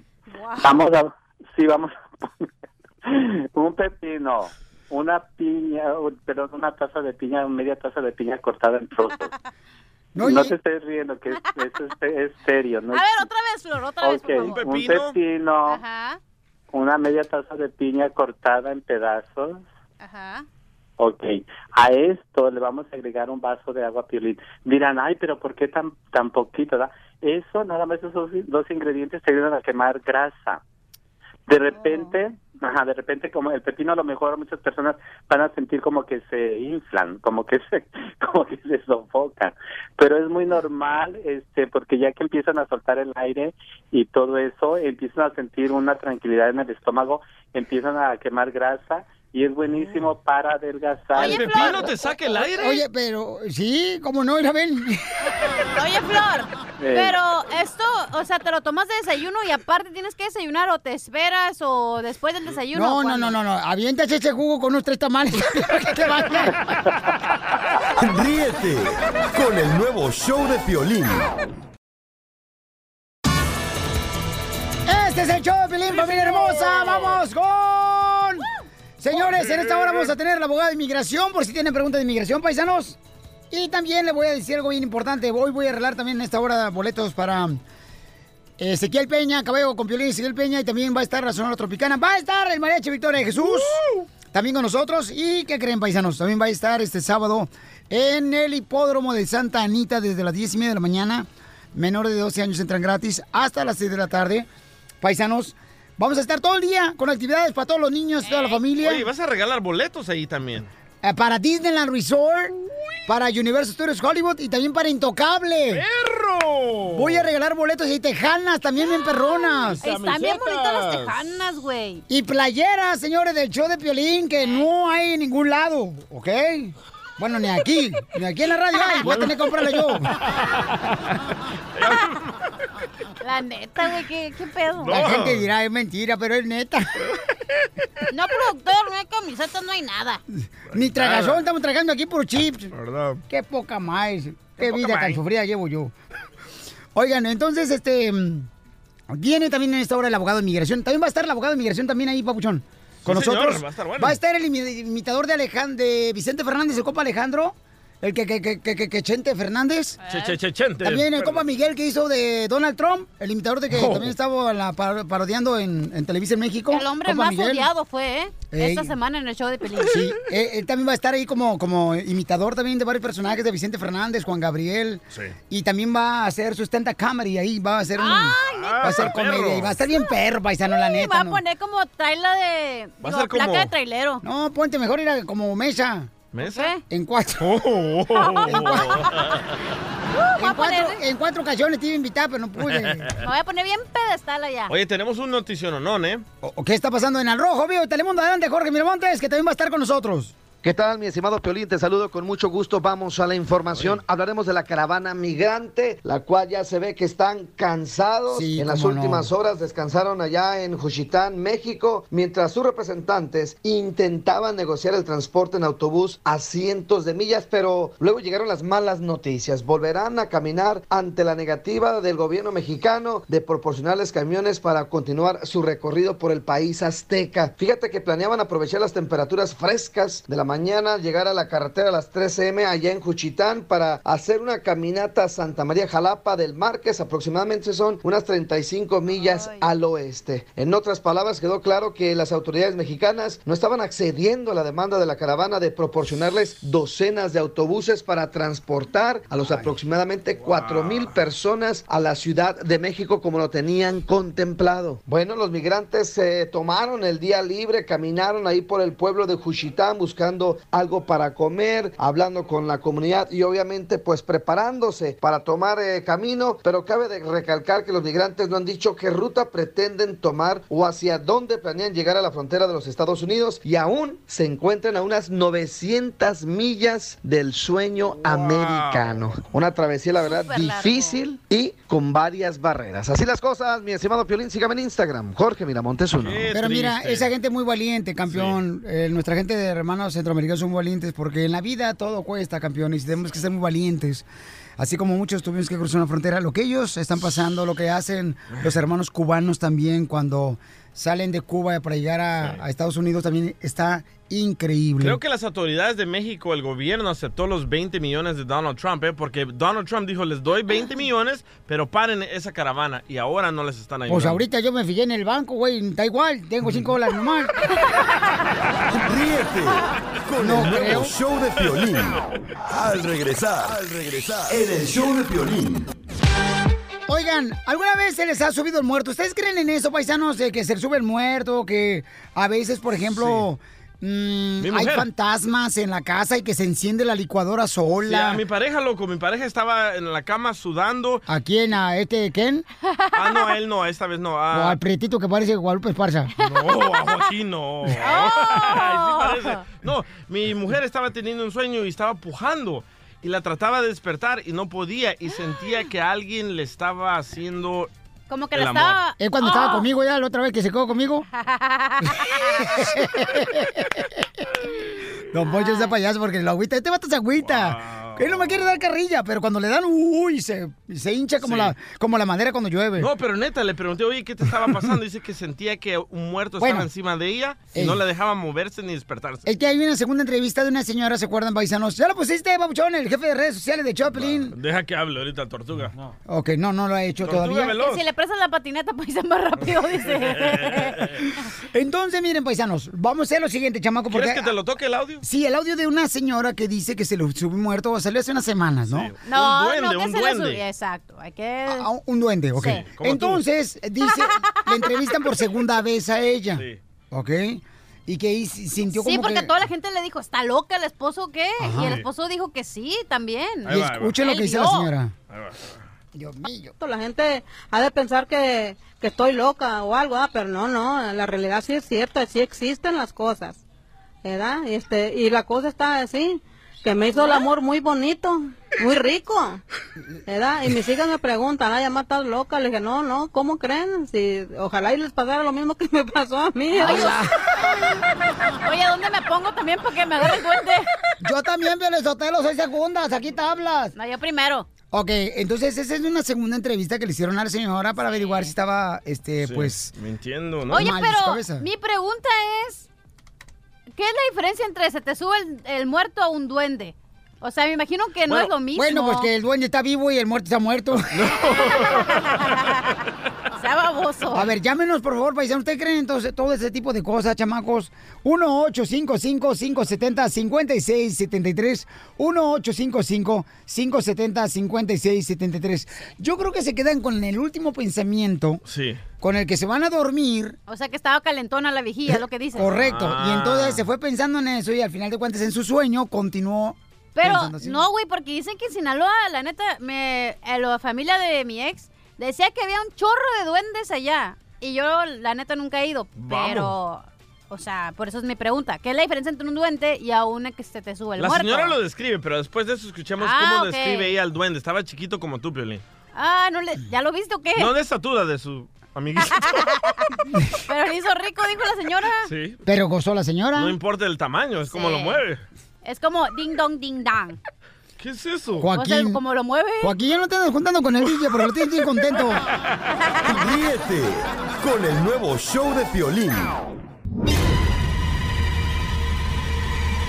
vamos a, sí, vamos a poner <laughs> un pepino, una piña, un- perdón, una taza de piña, media taza de piña cortada en trozos. <laughs> No, No, te estés riendo, que es, eso es, es serio, ¿no? A ver, otra vez, Flor, otra vez, Ok, por favor. un pepino, Ajá, una media taza de piña cortada en pedazos. ajá. Ok, a esto le vamos a agregar un vaso de agua piolín. Dirán, ay, pero ¿por qué tan, tan poquito? da? Eso, nada más esos dos ingredientes te ayudan a quemar grasa. De repente, ajá, de repente como el pepino a lo mejor muchas personas van a sentir como que se inflan, como que se, <laughs> como que se sofocan. Pero es muy normal, este, porque ya que empiezan a soltar el aire y todo eso, empiezan a sentir una tranquilidad en el estómago, empiezan a quemar grasa y es buenísimo para adelgazar. ¿El pepino te saca el aire? Oye, pero sí, ¿cómo no? Ven. <laughs> Oye, Flor, Eh. pero esto, o sea, te lo tomas de desayuno y aparte tienes que desayunar o te esperas o después del desayuno. No, ¿o no, no, no, no. Aviéntate ese jugo con unos tres tamales. <laughs> te. Ríete con el nuevo show de Piolín. Este es el show de Pilín, familia hermosa. Vamos con... Señores, en esta hora vamos a tener la abogada de inmigración, por si tienen preguntas de inmigración, paisanos. Y también le voy a decir algo bien importante. Hoy voy a arreglar también en esta hora boletos para Ezequiel Peña, Cabello con Piolín Ezequiel Peña. Y también va a estar la Sonora Tropicana. Va a estar el Mariachi Victoria de Jesús. También con nosotros. ¿Y qué creen, paisanos? También va a estar este sábado en el hipódromo de Santa Anita desde las 10 y media de la mañana. Menores de 12 años entran gratis hasta las 6 de la tarde. Paisanos, vamos a estar todo el día con actividades para todos los niños, toda la familia. Oye, vas a regalar boletos ahí también. Eh, para Disneyland Resort, para Universal Studios Hollywood y también para Intocable. ¡Perro! Voy a regalar boletos y tejanas también bien perronas. Están bien bonitas las tejanas, güey. Y playeras, señores, del show de Piolín, que no hay en ningún lado, ¿ok? Bueno, ni aquí, ni aquí en la radio hay, voy a tener que comprarla yo. <laughs> La neta, güey, ¿qué, qué pedo? La gente dirá, es mentira, pero es neta. No, productor, no hay camisetas, no hay nada. Ni tragazón, estamos tragando aquí por chips. ¿Verdad? Qué poca más. Qué, vida tan sufrida llevo yo. Oigan, entonces, este. mm, Viene también en esta hora el abogado de inmigración. También va a estar el abogado de inmigración también ahí, papuchón. Con Sí, señor, nosotros. va a estar bueno. Va a estar el imi- imitador de Alejandro, de Vicente Fernández, el copa Alejandro. El que, que, que, que, que- que Chente Fernández. Che, che, che, chente. También el compa Miguel que hizo de Donald Trump, el imitador de que Oh. también estaba la par- parodiando en, en Televisa en México. El hombre Compa más Miguel. odiado fue, ¿eh? Ey. Esta semana en el show de Pelín. Sí, él, él también va a estar ahí como, como imitador también de varios personajes de Vicente Fernández, Juan Gabriel. Sí. Y también va a hacer su stand-up comedy ahí, va a hacer un, Ay, va a hacer perro. comedia y va a estar bien perro, paisano, la neta. va a ¿no? poner como traila de. Va a ser como- placa de trailero. No, ponte mejor ir a- como mesa. ¿Mesa? En cuatro. Oh. <laughs> En cuatro, Uh, en cuatro, poner- en cuatro ocasiones te iba a invitar, pero no pude. Me voy a poner bien pedestal allá. Oye, tenemos un noticiononón, ¿eh? ¿O- o ¿Qué está pasando en el rojo, vivo? Telemundo, adelante, Jorge Miramontes, que también va a estar con nosotros. ¿Qué tal, mi estimado Piolín? Te saludo con mucho gusto. Vamos a la información. Hablaremos de la caravana migrante, la cual ya se ve que están cansados. Sí, en las no. últimas horas descansaron allá en Juchitán, México, mientras sus representantes intentaban negociar el transporte en autobús a cientos de millas, pero luego llegaron las malas noticias. Volverán a caminar ante la negativa del gobierno mexicano de proporcionarles camiones para continuar su recorrido por el país azteca. Fíjate que planeaban aprovechar las temperaturas frescas de la mañana, llegar a la carretera a las 13 m allá en Juchitán para hacer una caminata a Santa María Jalapa del Márquez. Aproximadamente son unas 35 millas al oeste. En otras palabras, quedó claro que las autoridades mexicanas no estaban accediendo a la demanda de la caravana de proporcionarles docenas de autobuses para transportar a los aproximadamente 4 mil personas a la Ciudad de México como lo tenían contemplado. Bueno, los migrantes se tomaron el día libre, caminaron ahí por el pueblo de Juchitán buscando algo para comer, hablando con la comunidad y obviamente pues preparándose para tomar eh, camino, pero cabe de recalcar que los migrantes no han dicho qué ruta pretenden tomar o hacia dónde planean llegar a la frontera de los Estados Unidos y aún se encuentran a unas 900 millas del sueño americano. Una travesía la verdad largo. difícil y con varias barreras. Así las cosas, mi estimado Piolín, sígame en Instagram, Jorge Miramontes uno. Pero mira, esa gente muy valiente, campeón. Eh, nuestra gente de hermanos centroamericanos son muy valientes porque en la vida todo cuesta, campeón, y tenemos que ser muy valientes. Así como muchos tuvimos que cruzar una frontera, lo que ellos están pasando, lo que hacen los hermanos cubanos también cuando salen de Cuba para llegar a, a Estados Unidos también está increíble. Creo que las autoridades de México, el gobierno aceptó los 20 millones de Donald Trump, ¿eh? porque Donald Trump dijo, les doy 20 millones, pero paren esa caravana, y ahora no les están ayudando. Pues ahorita yo me fijé en el banco, güey, da igual, tengo 5 dólares nomás. <laughs> Ríete con No el nuevo show de Piolín. Al regresar, al regresar, en el show de Piolín. Oigan, ¿alguna vez se les ha subido el muerto? ¿Ustedes creen en eso, paisanos, de que se sube el muerto? Que a veces, por ejemplo, mm, hay fantasmas en la casa y que se enciende la licuadora Sí, sola. a mi pareja, loco, mi pareja estaba en la cama sudando. ¿A quién? ¿A este Ken? Ah, no, a él no, esta vez no. ¿O al prietito que parece Guadalupe Esparza? No, a Joaquín no. <laughs> Ay, sí parece. No, mi mujer estaba teniendo un sueño y estaba pujando. Y la trataba de despertar y no podía. Y sentía que alguien le estaba haciendo. Como que El amor. estaba. ¿Es cuando estaba Oh. conmigo ya, la otra vez que se quedó conmigo? <laughs> <laughs> Don Poncho es de payaso porque lo agüita. Este vato se agüita. Él no me quiere dar carrilla, pero cuando le dan, uy, se, se hincha como, Sí. la, como la madera cuando llueve. No, pero neta, le pregunté, oye, ¿qué te estaba pasando? Dice que sentía que un muerto Bueno. estaba encima de ella y no la dejaba moverse ni despertarse. Es que hay una segunda entrevista de una señora, ¿se acuerdan, paisanos? ¿Ya lo pusiste, babuchón, el jefe de redes sociales de Choplin? Deja que hable ahorita, tortuga. Ok, no, no lo ha hecho Tortuga todavía. veloz. Que si le prestas la patineta, pues ir más rápido, dice. <laughs> Entonces, miren, paisanos, vamos a hacer lo siguiente, chamaco. ¿Quieres porque- que te lo toque el audio? Sí, el audio de una señora que dice que se le subió muerto salió hace unas semanas, ¿no? No, Un duende, no, que un se le duende. subió. Exacto, hay que... Ah, un duende, ok. Sí. Tú. Entonces, dice, le entrevistan por segunda vez a ella. ¿Ok? Y que ahí sintió como Sí, porque que... toda la gente le dijo, ¿está loca el esposo o qué? Ajá. Y el esposo dijo que sí, también. Y escuchen lo que dice la señora. Dios mío. La gente ha de pensar que, que estoy loca o algo, ah, pero no, no, la realidad sí es cierta, sí existen las cosas, ¿verdad? Este, y la cosa está así, que me hizo el amor muy bonito, muy rico, ¿verdad? Y mis hijas me preguntan, ay, mamá, ¿estás loca? Le dije, no, no, ¿cómo creen? Si, ojalá y les pasara lo mismo que me pasó a mí. Oye, ¿dónde me pongo también porque me agarre el duende? Yo también, Sotelo, soy segundas, aquí tablas. No, yo primero. Ok, entonces esa es una segunda entrevista que le hicieron a la señora para averiguar si estaba, este, Sí, pues... Mintiendo, ¿no? Oye, mal pero mi pregunta es, ¿qué es la diferencia entre se te sube el, el muerto a un duende? O sea, me imagino que no es lo mismo. Bueno, pues que el duende está vivo y el muerto está muerto. <laughs> <laughs> Sea baboso. A ver, llámenos, por favor, paisanos. ¿Ustedes creen entonces todo ese tipo de cosas, chamacos? 1-855-570-5673. 1-855-570-5673. Yo creo que se quedan con el último pensamiento Sí. Con el que se van a dormir. O sea, que estaba calentona la vigía, es lo que dice. Correcto. Ah. Y entonces se fue pensando en eso y al final de cuentas en su sueño continuó. Pero no, güey, porque dicen que en Sinaloa, la neta, me, eh, la familia de mi ex decía que había un chorro de duendes allá. Y yo, la neta, nunca he ido. Vamos. Pero, o sea, por eso es mi pregunta. ¿Qué es la diferencia entre un duende y a una que se te sube el La muerto? señora lo describe, pero después de eso escuchemos Ah, cómo describe ella al duende. Estaba chiquito como tú, Piolín. Ah, no le, ¿ya lo viste o qué? No de estatura, de su amiguito. <laughs> Pero le hizo rico, dijo la señora. Sí. Pero gozó la señora. No importa el tamaño, es como Sí. lo mueve. Es como ding dong ding dang. ¿Qué es eso? Joaquín. como lo mueve. Joaquín, ya no te andas juntando con el DJ, pero lo tienes bien contento. Ríete con el nuevo show de Piolín.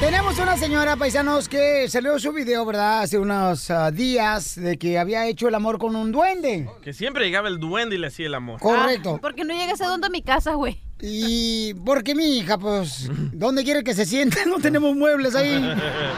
Tenemos una señora, paisanos, que salió su video, ¿verdad? Hace unos ah, días de que había hecho el amor con un duende. Que siempre llegaba el duende y le hacía el amor. Correcto. Ah, porque no llega ese duende a mi casa, güey. Y porque mi hija, pues, <laughs> ¿dónde quiere que se siente? <laughs> No tenemos muebles ahí.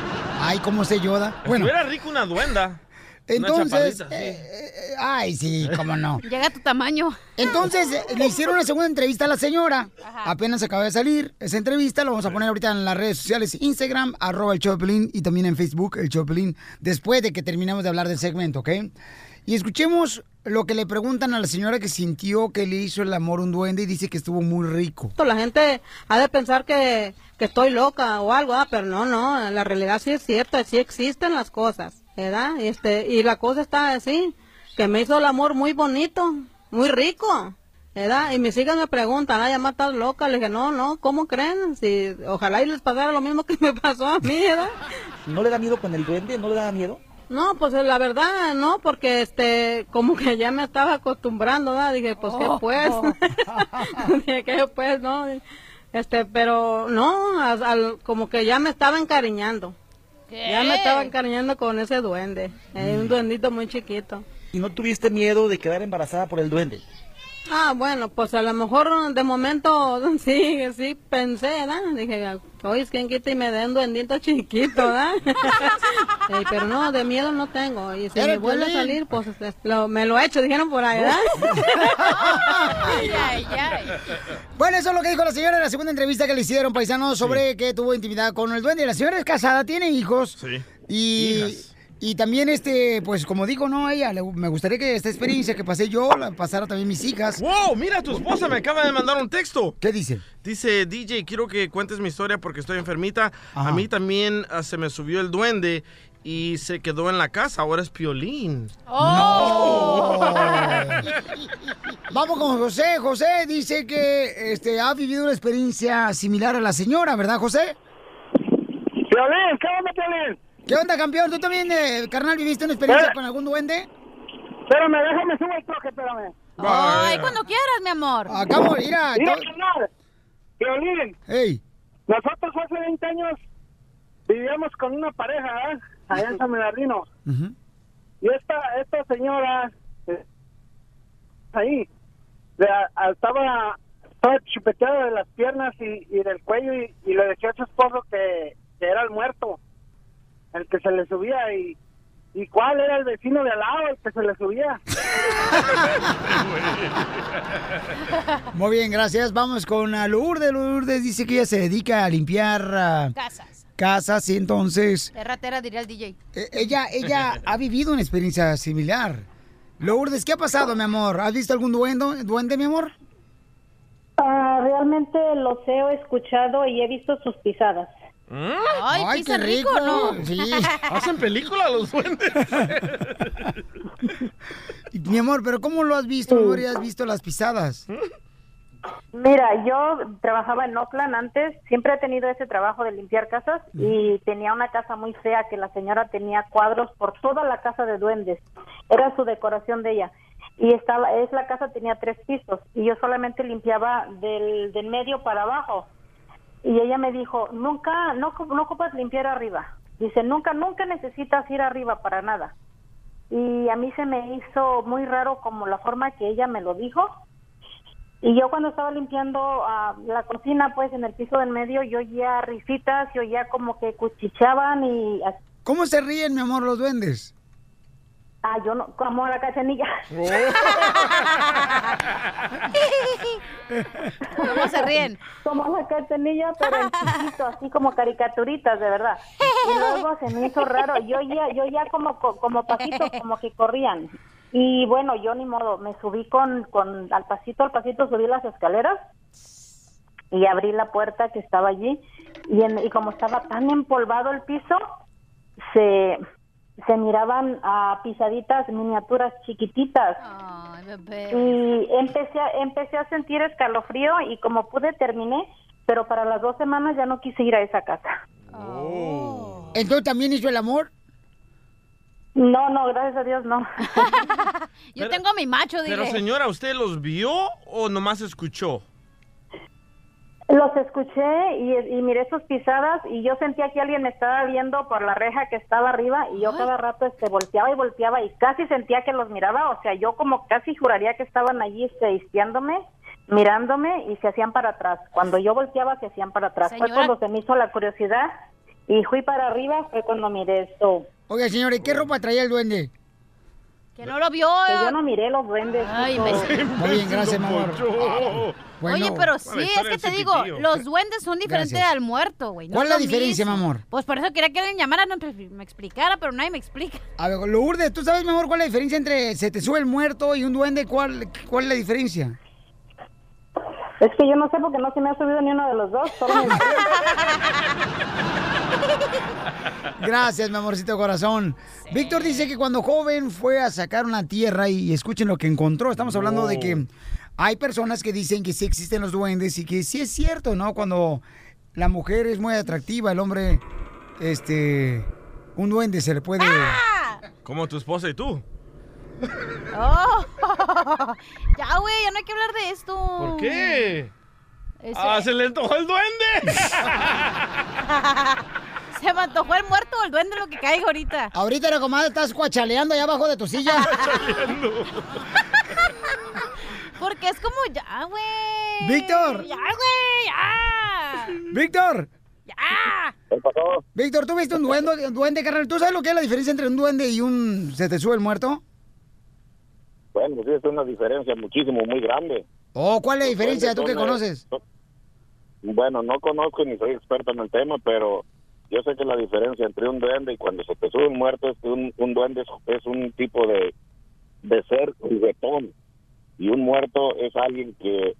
<laughs> Ay, cómo se yoda. Bueno, Estuviera rico una duenda. Entonces, sí. eh, eh, ay, sí, cómo no. <laughs> Llega a tu tamaño. Entonces, eh, le hicieron una segunda entrevista a la señora. Apenas acaba de salir esa entrevista. Lo vamos a poner ahorita en las redes sociales, Instagram, arroba el Choplin y también en Facebook, el Choplin, después de que terminemos de hablar del segmento, ¿ok? Y escuchemos lo que le preguntan a la señora que sintió que le hizo el amor un duende y dice que estuvo muy rico. La gente ha de pensar que, que estoy loca o algo, ah, pero no, no, la realidad sí es cierta, sí existen las cosas, ¿verdad? Este, y la cosa está así, que me hizo el amor muy bonito, muy rico, ¿verdad? Y mis hijas me preguntan, ay, mamá, ¿estás loca? Le dije, no, no, ¿cómo creen? Si, ojalá y les pasara lo mismo que me pasó a mí, ¿verdad? ¿No le da miedo con el duende? ¿No le da miedo? No, pues la verdad, no, porque este, como que ya me estaba acostumbrando, ¿verdad? Dije, pues qué Oh. pues, <laughs> dije, qué pues, no, este, pero no, al- al- como que ya me estaba encariñando, ya me estaba encariñando con ese duende, eh, un duendito muy chiquito. ¿Y no tuviste miedo de quedar embarazada por el duende? Ah, bueno, pues a lo mejor de momento <laughs> sí, sí pensé, ¿verdad? Dije, oye, ¿quién quita y me dé un duendito chiquito, ¿verdad? <laughs> Eh, pero no, de miedo no tengo. Y si me el vuelve a salir, pues este, lo- me lo he hecho, dijeron por ahí, ¿verdad? <laughs> Ay, ay, ay. Bueno, eso es lo que dijo la señora en la segunda entrevista que le hicieron, paisanos, sobre que tuvo intimidad con el duende. La señora es casada, tiene hijos. Sí. Y, y también, este, pues como digo, no, a ella, le- me gustaría que esta experiencia que pasé yo la pasara también mis hijas. ¡Wow! Mira, tu esposa me acaba de mandar un texto. ¿Qué dice? Dice, DJ, quiero que cuentes mi historia porque estoy enfermita. Ajá. A mí también ah, se me subió el duende y se quedó en la casa. Ahora es Piolín. ¡No! <laughs> Vamos con José. José dice que este, ha vivido una experiencia similar a la señora, ¿verdad, José? Piolín, ¿qué onda, Piolín? ¿Qué onda, campeón? ¿Tú también, eh, carnal, viviste una experiencia con algún duende? Espérame, déjame subir el troje, espérame. Ay, cuando quieras, mi amor. Acabo, mira. Mira, to- carnal. Violín. Ey. Nosotros hace 20 años vivíamos con una pareja, ¿eh? Allá en San Bernardino. Y esta, esta señora, eh, ahí, le- a- estaba, estaba chupeteada de las piernas y, y del cuello y, y le decía a su esposo que, que era el muerto, el que se le subía y... ¿Y cuál era el vecino de al lado el que se le subía? <laughs> Muy bien, gracias. Vamos con a Lourdes. Lourdes dice que ella se dedica a limpiar ah, Casas. casas y entonces Es ratera, diría el DJ. eh, ella, ella ha vivido una experiencia similar. Lourdes, ¿qué ha pasado, mi amor? ¿Has visto algún duende, duende mi amor? Ah, realmente los he escuchado y he visto sus pisadas. Ay, Ay, qué rico, rico. ¿no? Sí. <laughs> ¿Hacen película los duendes? <laughs> Mi amor, pero ¿cómo lo has visto, has visto las pisadas? Mira, yo trabajaba en Oakland antes, siempre he tenido ese trabajo de limpiar casas y tenía una casa muy fea que la señora tenía cuadros por toda la casa de duendes. Era su decoración de ella. Y estaba, es la casa tenía tres pisos y yo solamente limpiaba del, del medio para abajo. Y ella me dijo, nunca, no, no ocupas limpiar arriba. Dice, nunca, nunca necesitas ir arriba para nada. Y a mí se me hizo muy raro como la forma que ella me lo dijo. Y yo cuando estaba limpiando ah, la cocina, pues en el piso del medio, yo oía risitas, yo oía como que cuchicheaban y... ¿Cómo se ríen, mi amor, los duendes? Ah, yo no, como la cachanilla. <laughs> ¿Cómo se ríen? Como la cachanilla, pero en chiquito, así como caricaturitas, de verdad. Y luego se me hizo raro, yo ya, yo ya como, co- como pasitos, como que corrían. Y bueno, yo ni modo, me subí con, con, al pasito, al pasito subí las escaleras y abrí la puerta que estaba allí. Y, en- y como estaba tan empolvado el piso, se, se miraban a pisaditas miniaturas chiquititas. Ay, bebé. Y empecé a, empecé a sentir escalofrío y como pude terminé, pero para las dos semanas ya no quise ir a esa casa. ¿Entonces también hizo el amor? No, no, gracias a Dios no. <laughs> Yo tengo a mi macho, Pero señora, ¿usted los vio o nomás escuchó? Los escuché y, y miré sus pisadas y yo sentía que alguien me estaba viendo por la reja que estaba arriba y yo cada rato este volteaba y volteaba y casi sentía que los miraba, o sea, yo como casi juraría que estaban allí este, espiándome, mirándome y se hacían para atrás. Cuando yo volteaba se hacían para atrás. Fue cuando se me hizo la curiosidad y fui para arriba, fue cuando miré esto. Oiga, señora, ¿y qué ropa traía el duende? Que no lo vio. Que yo no miré los duendes. Ay. Muy bien, gracias, mi amor. Bueno, Oye, pero sí, es que te digo, los duendes son diferentes Gracias. al muerto, güey. no ¿Cuál es la diferencia, mi amor? Pues por eso quería que alguien llamara, no me, me explicara, pero nadie me explica. A ver, Lourdes, ¿tú sabes, mi amor, cuál es la diferencia entre se te sube el muerto y un duende? ¿Cuál, cuál es la diferencia? Es que yo no sé porque no se me ha subido ni uno de los dos. Solo me <laughs> Gracias, mi amorcito corazón. Víctor dice que cuando joven fue a sacar una tierra y escuchen lo que encontró. Estamos hablando de que hay personas que dicen que sí existen los duendes y que sí es cierto, ¿no? Cuando la mujer es muy atractiva, el hombre, este, un duende se le puede... Como tu esposa y tú. Oh, <laughs> ya, güey, ya no hay que hablar de esto. ¿Por qué? Ese- ¡Ah, se le antojó el duende! <laughs> Se me antojó el muerto o el duende lo que caiga ahorita. Ahorita la comadre estás cuachaleando allá abajo de tu silla. <laughs> Porque es como ya, güey. Víctor. Ya, güey, ya. Víctor. Ya. Víctor, ¿tú viste un duende, un duende, carnal? ¿Tú sabes lo que es la diferencia entre un duende y un se te sube el muerto? Bueno, pues sí, es una diferencia muchísimo, muy grande. Oh, ¿cuál es la diferencia? ¿Tú qué conoces? son- Bueno, no conozco ni soy experto en el tema, pero yo sé que la diferencia entre un duende y cuando se te sube un muerto es que un, un duende es, es un tipo de, de ser juguetón. Y un muerto es alguien que,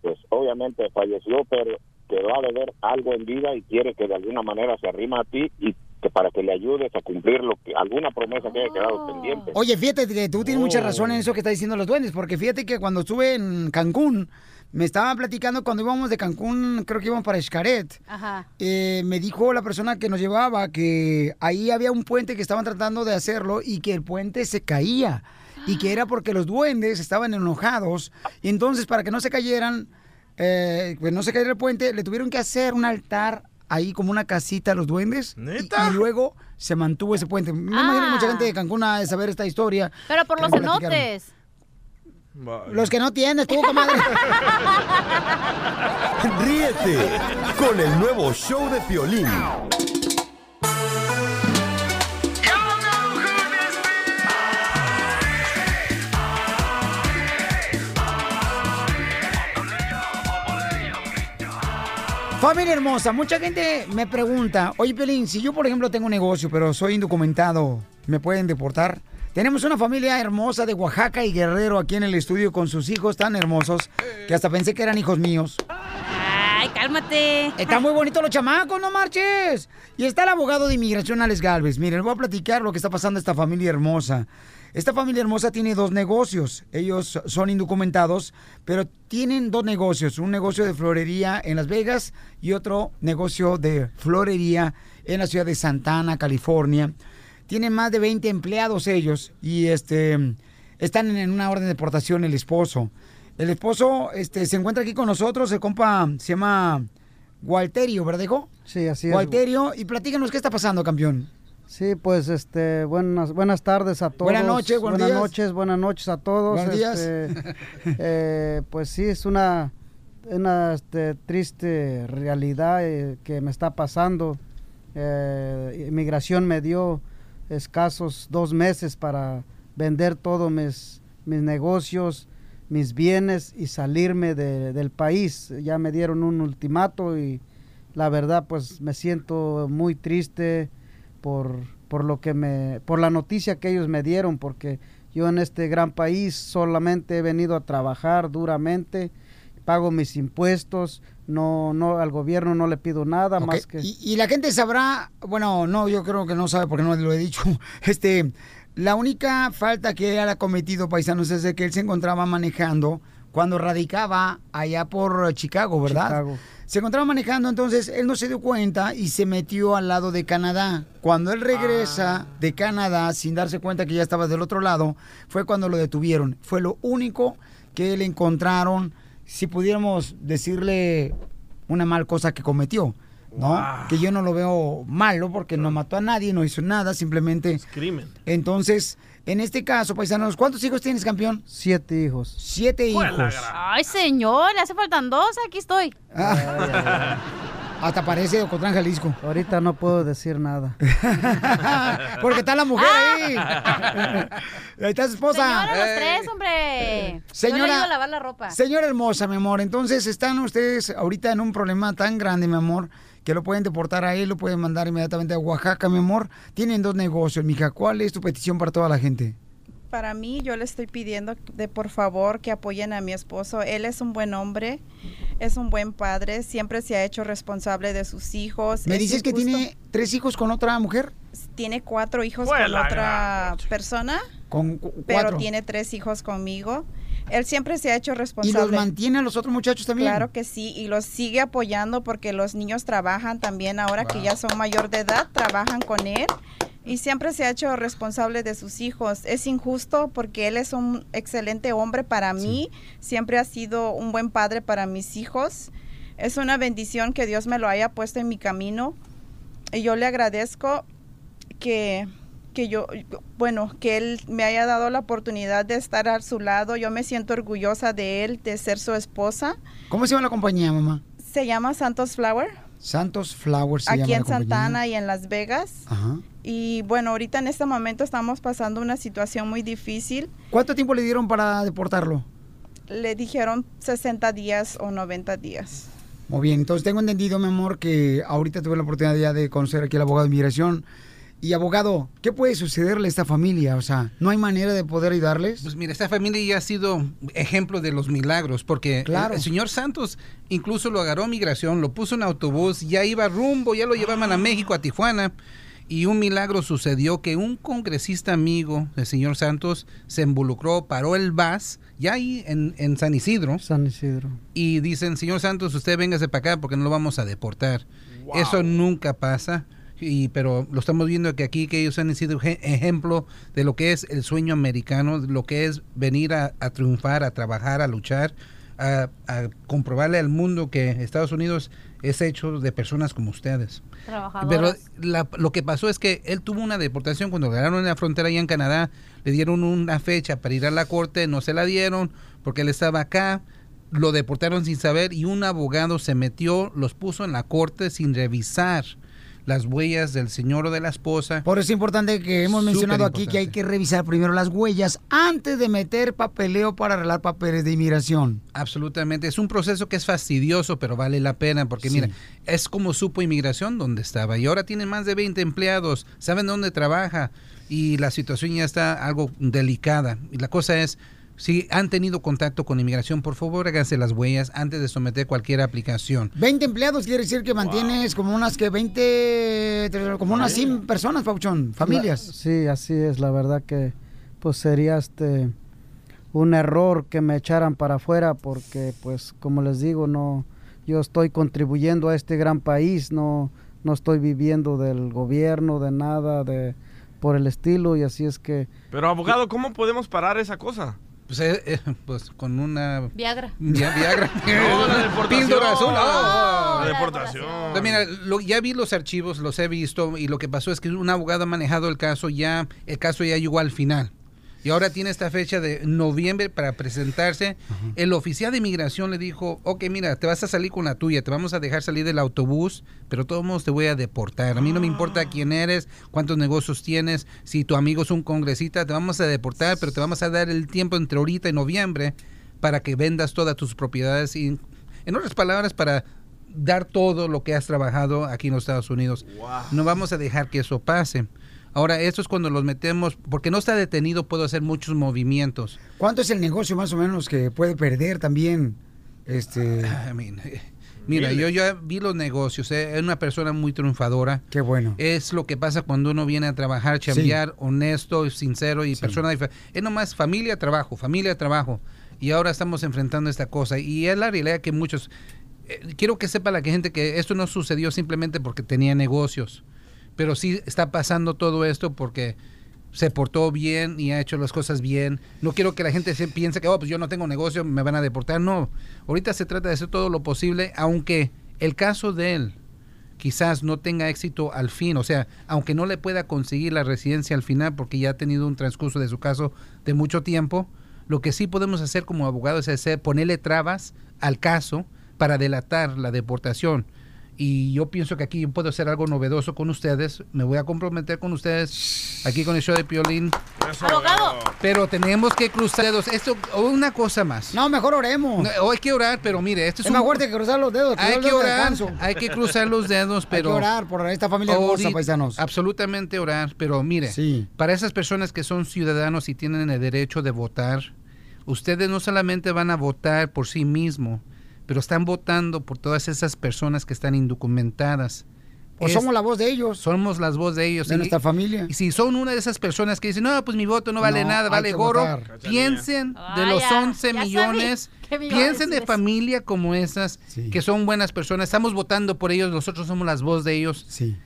pues obviamente falleció, pero quedó a deber algo en vida y quiere que de alguna manera se arrima a ti y que para que le ayudes a cumplir lo que alguna promesa que haya quedado pendiente. Oye, fíjate que tú tienes mucha razón en eso que está diciendo los duendes, porque fíjate que cuando estuve en Cancún, me estaba platicando cuando íbamos de Cancún, creo que íbamos para Xcaret. Ajá. Eh, me dijo la persona que nos llevaba que ahí había un puente que estaban tratando de hacerlo y que el puente se caía. Y que era porque los duendes estaban enojados. Y entonces, para que no se cayeran, eh, pues no se cayera el puente, le tuvieron que hacer un altar ahí como una casita a los duendes. Y, y luego se mantuvo ese puente. Me imagino que mucha gente de Cancún ha de saber esta historia. Pero por los me Los que no tienes, tú, comadre. <laughs> Ríete con el nuevo show de Piolín. Familia hermosa, mucha gente me pregunta, oye Pelín, si yo por ejemplo tengo un negocio, pero soy indocumentado, ¿me pueden deportar? Tenemos una familia hermosa de Oaxaca y Guerrero aquí en el estudio con sus hijos tan hermosos que hasta pensé que eran hijos míos. Ay, cálmate. Están muy bonitos los chamacos, no marches. Y está el abogado de inmigración, Alex Galvez. Miren, les voy a platicar lo que está pasando a esta familia hermosa. Esta familia hermosa tiene dos negocios. Ellos son indocumentados, pero tienen dos negocios. Un negocio de florería en Las Vegas y otro negocio de florería en la ciudad de Santana, California. Tienen más de 20 empleados ellos y este están en una orden de deportación el esposo. El esposo este, se encuentra aquí con nosotros, el compa se llama Walterio, ¿verdad, hijo? Sí, así es. Walterio, y platícanos qué está pasando, campeón. Sí, pues este, buenas, buenas tardes a todos. Buenas noches, buenos buenas días. noches, buenas noches a todos. Buenos días. Este, <laughs> eh, pues sí, es una, una este, triste realidad eh, que me está pasando. Eh, inmigración me dio escasos dos meses para vender todos mis, mis negocios, mis bienes y salirme de- del país. Ya me dieron un ultimato y la verdad pues me siento muy triste por, por lo que me, por la noticia que ellos me dieron, porque yo en este gran país solamente he venido a trabajar duramente, pago mis impuestos, no, no, al gobierno no le pido nada más que... Y, y la gente sabrá, bueno, no, yo creo que no sabe porque no lo he dicho. <laughs> Este, la única falta que él ha cometido, paisanos, es de que él se encontraba manejando cuando radicaba allá por Chicago, ¿verdad? Chicago. Se encontraba manejando, entonces él no se dio cuenta y se metió al lado de Canadá. Cuando él regresa de Canadá sin darse cuenta que ya estaba del otro lado, fue cuando lo detuvieron. Fue lo único que le encontraron, si pudiéramos decirle una mal cosa que cometió. ¿no? Que yo no lo veo malo porque no mató a nadie, no hizo nada, simplemente... Crimen. Entonces, en este caso, paisanos, ¿cuántos hijos tienes, campeón? Siete hijos. Siete hijos. Ay, señor, le hace faltan dos, aquí estoy. Hasta parece de Ocotlán, Jalisco. Ahorita no puedo decir nada. <laughs> Porque está la mujer ahí. Ah. <laughs> Ahí está su esposa. Señora, los tres, hombre. Yo le Señora- a lavar la ropa. Señora hermosa, mi amor, entonces están ustedes ahorita en un problema tan grande, mi amor, que lo pueden deportar a él, lo pueden mandar inmediatamente a Oaxaca, mi amor. Tienen dos negocios, mija. ¿Cuál es tu petición para toda la gente? Para mí, yo le estoy pidiendo de por favor que apoyen a mi esposo. Él es un buen hombre, es un buen padre, siempre se ha hecho responsable de sus hijos. ¿Me Es dices que tiene tres hijos con otra mujer? tiene cuatro hijos con la otra persona, Con cu- pero tiene tres hijos conmigo. Él siempre se ha hecho ¿Y responsable. los mantiene a los otros muchachos también? Claro que sí, y los sigue apoyando porque los niños trabajan también ahora que ya son mayor de edad, trabajan con él y siempre se ha hecho responsable de sus hijos. Es injusto porque él es un excelente hombre para mí, siempre ha sido un buen padre para mis hijos. Es una bendición que Dios me lo haya puesto en mi camino y yo le agradezco que que yo, bueno, que él me haya dado la oportunidad de estar a su lado. Yo me siento orgullosa de él, de ser su esposa. ¿Cómo se llama la compañía, mamá? Se llama Santos Flower, Santos Flowers se aquí llama en. Santana y en Las Vegas. Ajá. Y bueno, ahorita en este momento estamos pasando una situación muy difícil. ¿Cuánto tiempo le dieron para deportarlo? Le dijeron 60 días o 90 días. Muy bien, entonces tengo entendido, mi amor, que ahorita tuve la oportunidad ya de conocer aquí al abogado de inmigración. Y abogado, ¿qué puede sucederle a esta familia? O sea, ¿no hay manera de poder ayudarles? Pues mira, esta familia ya ha sido ejemplo de los milagros, porque Claro. el, el señor Santos incluso lo agarró a migración, lo puso en autobús, ya iba rumbo, ya lo llevaban a México, a Tijuana, Y un milagro sucedió que un congresista amigo del señor Santos se involucró, paró el VAS, ya ahí en, en San Isidro. San Isidro. Y dicen, señor Santos, usted véngase para acá porque no lo vamos a deportar. Eso nunca pasa. Y, pero lo estamos viendo que aquí que ellos han sido eje- ejemplo de lo que es el sueño americano, de lo que es venir a, a triunfar, a trabajar, a luchar, a, a comprobarle al mundo que Estados Unidos es hecho de personas como ustedes. Pero la- lo que pasó es que él tuvo una deportación cuando lo agarraron en la frontera allá en Canadá. Le dieron una fecha para ir a la corte, no se la dieron porque él estaba acá. Lo deportaron sin saber y un abogado se metió, los puso en la corte sin revisar las huellas del señor o de la esposa. Por eso es importante que hemos mencionado aquí que hay que revisar primero las huellas antes de meter papeleo para arreglar papeles de inmigración. Absolutamente. Es un proceso que es fastidioso, pero vale la pena porque, Sí. mira, es como supo inmigración donde estaba y ahora tiene más de 20 empleados, saben dónde trabaja y la situación ya está algo delicada. Y la cosa es, si han tenido contacto con inmigración, por favor háganse las huellas antes de someter cualquier aplicación. 20 empleados quiere decir que mantienes como unas que 20, como unas 100 personas, Pauchón, familias. La- sí, así es, la verdad que pues sería este un error que me echaran para afuera porque pues como les digo, no yo estoy contribuyendo a este gran país, no no estoy viviendo del gobierno, de nada de por el estilo y así es que Pero abogado, ¿cómo podemos parar esa cosa? Pues, eh, eh, pues con una... Viagra. Ya- Viagra. <laughs> No, la <laughs> deportación. Píldora azul. Oh. La deportación. Pues mira, lo- ya vi los archivos, los he visto y lo que pasó es que un abogado ha manejado el caso, ya el caso ya llegó al final. Y ahora tiene esta fecha de noviembre para presentarse. El oficial de inmigración le dijo, ok, mira, te vas a salir con la tuya, te vamos a dejar salir del autobús, pero todos modos te voy a deportar. A mí no me importa quién eres, cuántos negocios tienes, si tu amigo es un congresista, te vamos a deportar, pero te vamos a dar el tiempo entre ahorita y noviembre para que vendas todas tus propiedades y, en otras palabras, para dar todo lo que has trabajado aquí en los Estados Unidos. No vamos a dejar que eso pase. Ahora, esto es cuando los metemos, porque no está detenido, puedo hacer muchos movimientos. ¿Cuánto es el negocio más o menos que puede perder también? Este. I mean, eh, Mira, yo ya vi los negocios, eh, es una persona muy triunfadora. Qué bueno. Es lo que pasa cuando uno viene a trabajar, chambear, honesto, honesto, y persona dife- Es nomás familia, trabajo, familia, trabajo. Y ahora estamos enfrentando esta cosa. Y es la realidad que muchos... eh, quiero que sepa la gente que esto no sucedió simplemente porque tenía negocios. Pero sí está pasando todo esto porque se portó bien y ha hecho las cosas bien. No quiero que la gente se piense que, oh, pues yo no tengo negocio, me van a deportar. No, ahorita se trata de hacer todo lo posible, aunque el caso de él quizás no tenga éxito al fin, o sea, aunque no le pueda conseguir la residencia al final porque ya ha tenido un transcurso de su caso de mucho tiempo, lo que sí podemos hacer como abogados es hacer, ponerle trabas al caso para delatar la deportación. Y yo pienso que aquí puedo hacer algo novedoso con ustedes. Me voy a comprometer con ustedes aquí con el show de Piolín. Abogado. Pero tenemos que cruzar dedos. Esto, una cosa más. No, mejor oremos. No, hay que orar, pero mire, esto es, Es un- más fuerte que cruzar los dedos. hay cruzar los que dedos de orar, descanso. hay que cruzar los dedos, pero <laughs> Hay que orar por esta familia hermosa, paisanos. Absolutamente orar, pero mire, para esas personas que son ciudadanos y tienen el derecho de votar, ustedes no solamente van a votar por sí mismo, pero están votando por todas esas personas que están indocumentadas. Pues somos la voz de ellos. Somos las voz de ellos. De nuestra familia. Y si son una de esas personas que dicen, no, pues mi voto no vale No, nada, vale gorro, votar. piensen de los ya, 11 ya millones, <laughs> que me iba a piensen de familia como esas, que son buenas personas, estamos votando por ellos, nosotros somos las voz de ellos. Sí.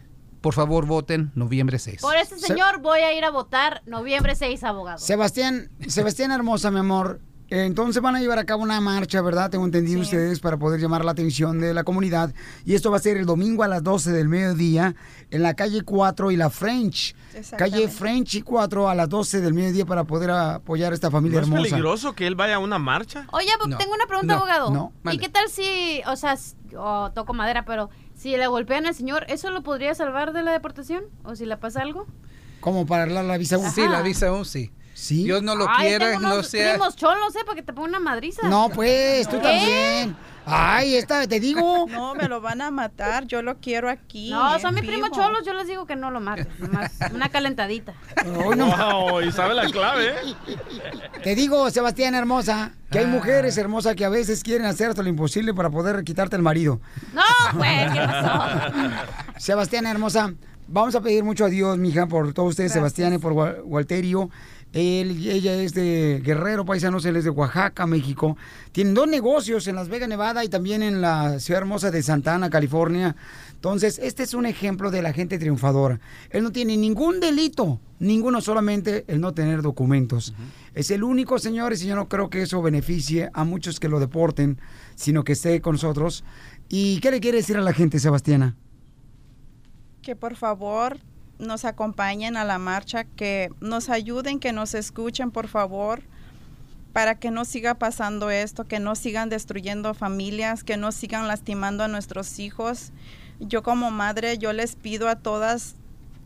Por favor, voten noviembre 6. Por ese señor voy a ir a votar noviembre 6, abogado. Sebastián, Sebastián hermosa, mi amor. Entonces van a llevar a cabo una marcha, ¿verdad? Tengo entendido ustedes para poder llamar la atención de la comunidad. Y esto va a ser el domingo a las 12 del mediodía en la calle 4 y la French. Calle French y 4 a las 12 del mediodía para poder apoyar a esta familia ¿No es hermosa. peligroso que él vaya a una marcha? Oye, tengo una pregunta, No, abogado. no, ¿Y mande. qué tal si, o sea, toco madera, pero si le golpean al señor, ¿eso lo podría salvar de la deportación? ¿O si le pasa algo? Como para arreglar la visa U. Sí, la visa U, sí. Sí. Dios no lo Ay, quiera, tengo no sea. primos cholos, ¿eh? Para que te ponga una madriza. No, pues, tú ¿Qué? también. Ay, esta, te digo. <laughs> No, me lo van a matar. Yo lo quiero aquí. No, son mis primos cholos, yo les digo que no lo maten. nomás una calentadita. Wow, y sabe la clave, ¿eh? Te digo, Sebastián hermosa, que hay mujeres hermosas que a veces quieren hacer hasta lo imposible para poder quitarte el marido. No, pues, ¿qué pasó? <laughs> Sebastián hermosa, vamos a pedir mucho a Dios, mija, por todos ustedes, Gracias. Sebastián y por Wa- Walterio. Él, ella es de Guerrero, paisanos, él es de Oaxaca, México. Tienen dos negocios en Las Vegas, Nevada y también en la ciudad hermosa de Santa Ana, California. Entonces, este es un ejemplo de la gente triunfadora. Él no tiene ningún delito, ninguno, solamente el no tener documentos. Es el único, señores, y yo no creo que eso beneficie a muchos que lo deporten, sino que esté con nosotros. ¿Y qué le quiere decir a la gente, Sebastiana? que por favor nos acompañen a la marcha, que nos ayuden, que nos escuchen, por favor, para que no siga pasando esto, que no sigan destruyendo familias, que no sigan lastimando a nuestros hijos. Yo como madre, yo les pido a todas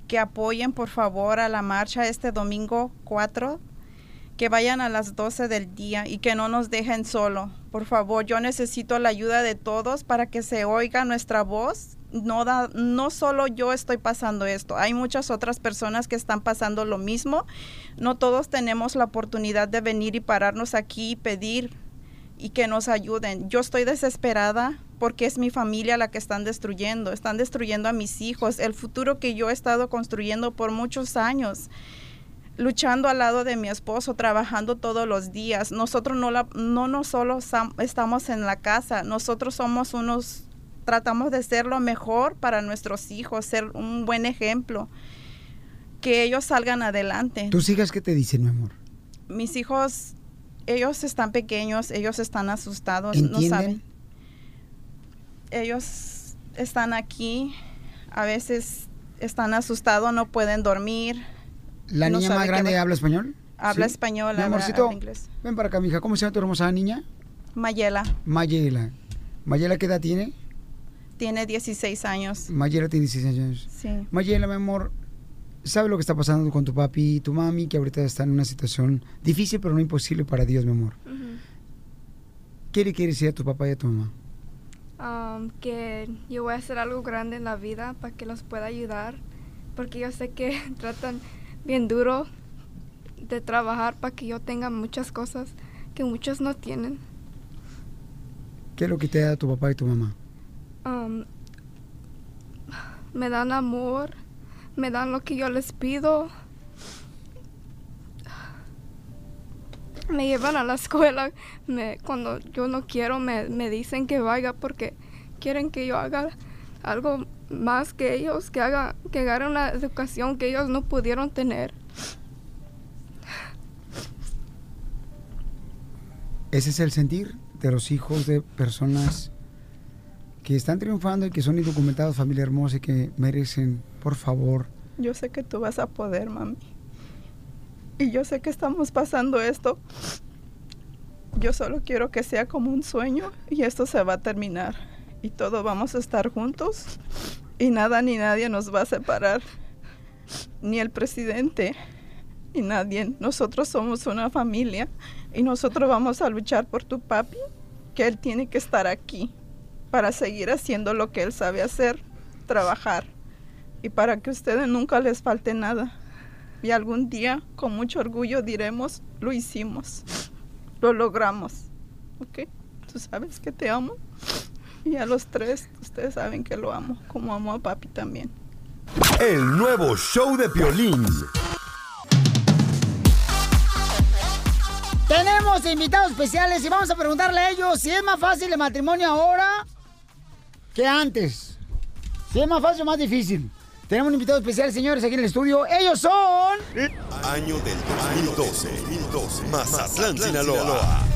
que apoyen, por favor, a la marcha este domingo 4 que vayan a las 12 del día y que no nos dejen solo. Por favor, yo necesito la ayuda de todos para que se oiga nuestra voz. No, da, no solo yo estoy pasando esto, hay muchas otras personas que están pasando lo mismo. No todos tenemos la oportunidad de venir y pararnos aquí y pedir y que nos ayuden. Yo estoy desesperada porque es mi familia la que están destruyendo. Están destruyendo a mis hijos, el futuro que yo he estado construyendo por muchos años luchando al lado de mi esposo, trabajando todos los días. Nosotros no, la, no, no solo estamos en la casa, nosotros somos unos, tratamos de ser lo mejor para nuestros hijos, ser un buen ejemplo, que ellos salgan adelante. ¿Tus hijas qué te dicen, mi amor? Mis hijos, ellos están pequeños, ellos están asustados, no saben. Ellos están aquí, a veces están asustados, no pueden dormir. ¿La no niña más grande habla español? Habla ¿Sí? español, Mi amorcito, habla inglés. ven para acá, mija. ¿Cómo se llama tu hermosa niña? Mayela Mayela. ¿Mayela qué edad tiene? Tiene 16 años. Mayela tiene 16 años. Sí. Mayela, mi amor, ¿sabe lo que está pasando con tu papi y tu mami? Que ahorita están en una situación difícil, pero no imposible para Dios, mi amor. ¿Qué le quieres decir a tu papá y a tu mamá? um, que yo voy a hacer algo grande en la vida para que los pueda ayudar, porque yo sé que <laughs> tratan bien duro de trabajar para que yo tenga muchas cosas que muchos no tienen. ¿Qué es lo que te da tu papá y tu mamá? Me dan amor, me dan lo que yo les pido. Me llevan a la escuela, me, cuando yo no quiero me, me dicen que vaya porque quieren que yo haga algo más que ellos, que haga, que agarre una educación que ellos no pudieron tener. Ese es el sentir de los hijos de personas que están triunfando y que son indocumentados, familia hermosa y que merecen, por favor, Yo sé que tú vas a poder, mami. Y yo sé que estamos pasando esto. Yo solo quiero que sea como un sueño y esto se va a terminar. Y todos vamos a estar juntos y nada ni nadie nos va a separar. Ni el presidente, ni nadie. Nosotros somos una familia y nosotros vamos a luchar por tu papi, que él tiene que estar aquí para seguir haciendo lo que él sabe hacer, trabajar y para que a ustedes nunca les falte nada. Y algún día, con mucho orgullo, diremos, lo hicimos, lo logramos. ¿Ok? Tú sabes que te amo. Y a los tres, ustedes saben que lo amo, como amo a papi también. El nuevo show de Piolín. Tenemos invitados especiales y vamos a preguntarle a ellos si es más fácil el matrimonio ahora que antes. Si es más fácil o más difícil. Tenemos un invitado especial, señores, aquí en el estudio. Ellos son... Año del 2012. 2012. Mazatlán, Sinaloa.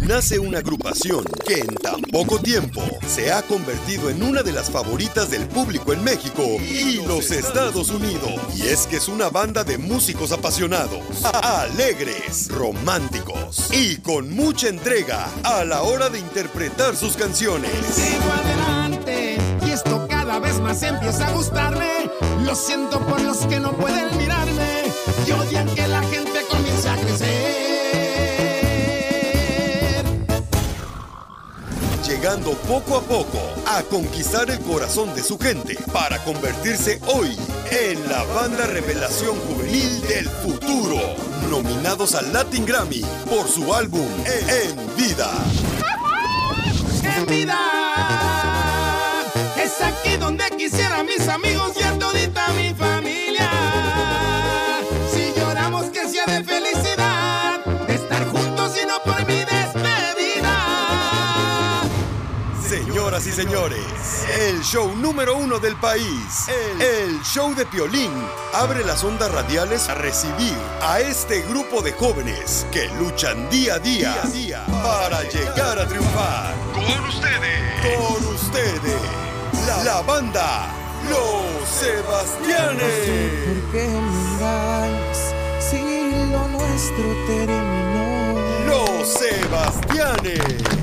Nace una agrupación que en tan poco tiempo se ha convertido en una de las favoritas del público en México y los Estados Unidos. Y es que es una banda de músicos apasionados, alegres, románticos y con mucha entrega a la hora de interpretar sus canciones. Vez más empieza a gustarme. Lo siento por los que no pueden mirarme y odian que la gente comience a crecer. llegando poco a poco a conquistar el corazón de su gente para convertirse hoy en la banda revelación juvenil del futuro, nominados al Latin Grammy por su álbum En Vida. En vida aquí donde quisiera mis amigos y a todita mi familia. Si lloramos que sea de felicidad, de estar juntos y no por mi despedida. Señoras y señores, el show número uno del país, el, show de Piolín, abre las ondas radiales a recibir a este grupo de jóvenes que luchan día a día, día, a día para llegar a triunfar. Con ustedes. Con ustedes la, la banda Los Sebastianes. ¿Por qué me si lo nuestro terminó? Los Sebastianes.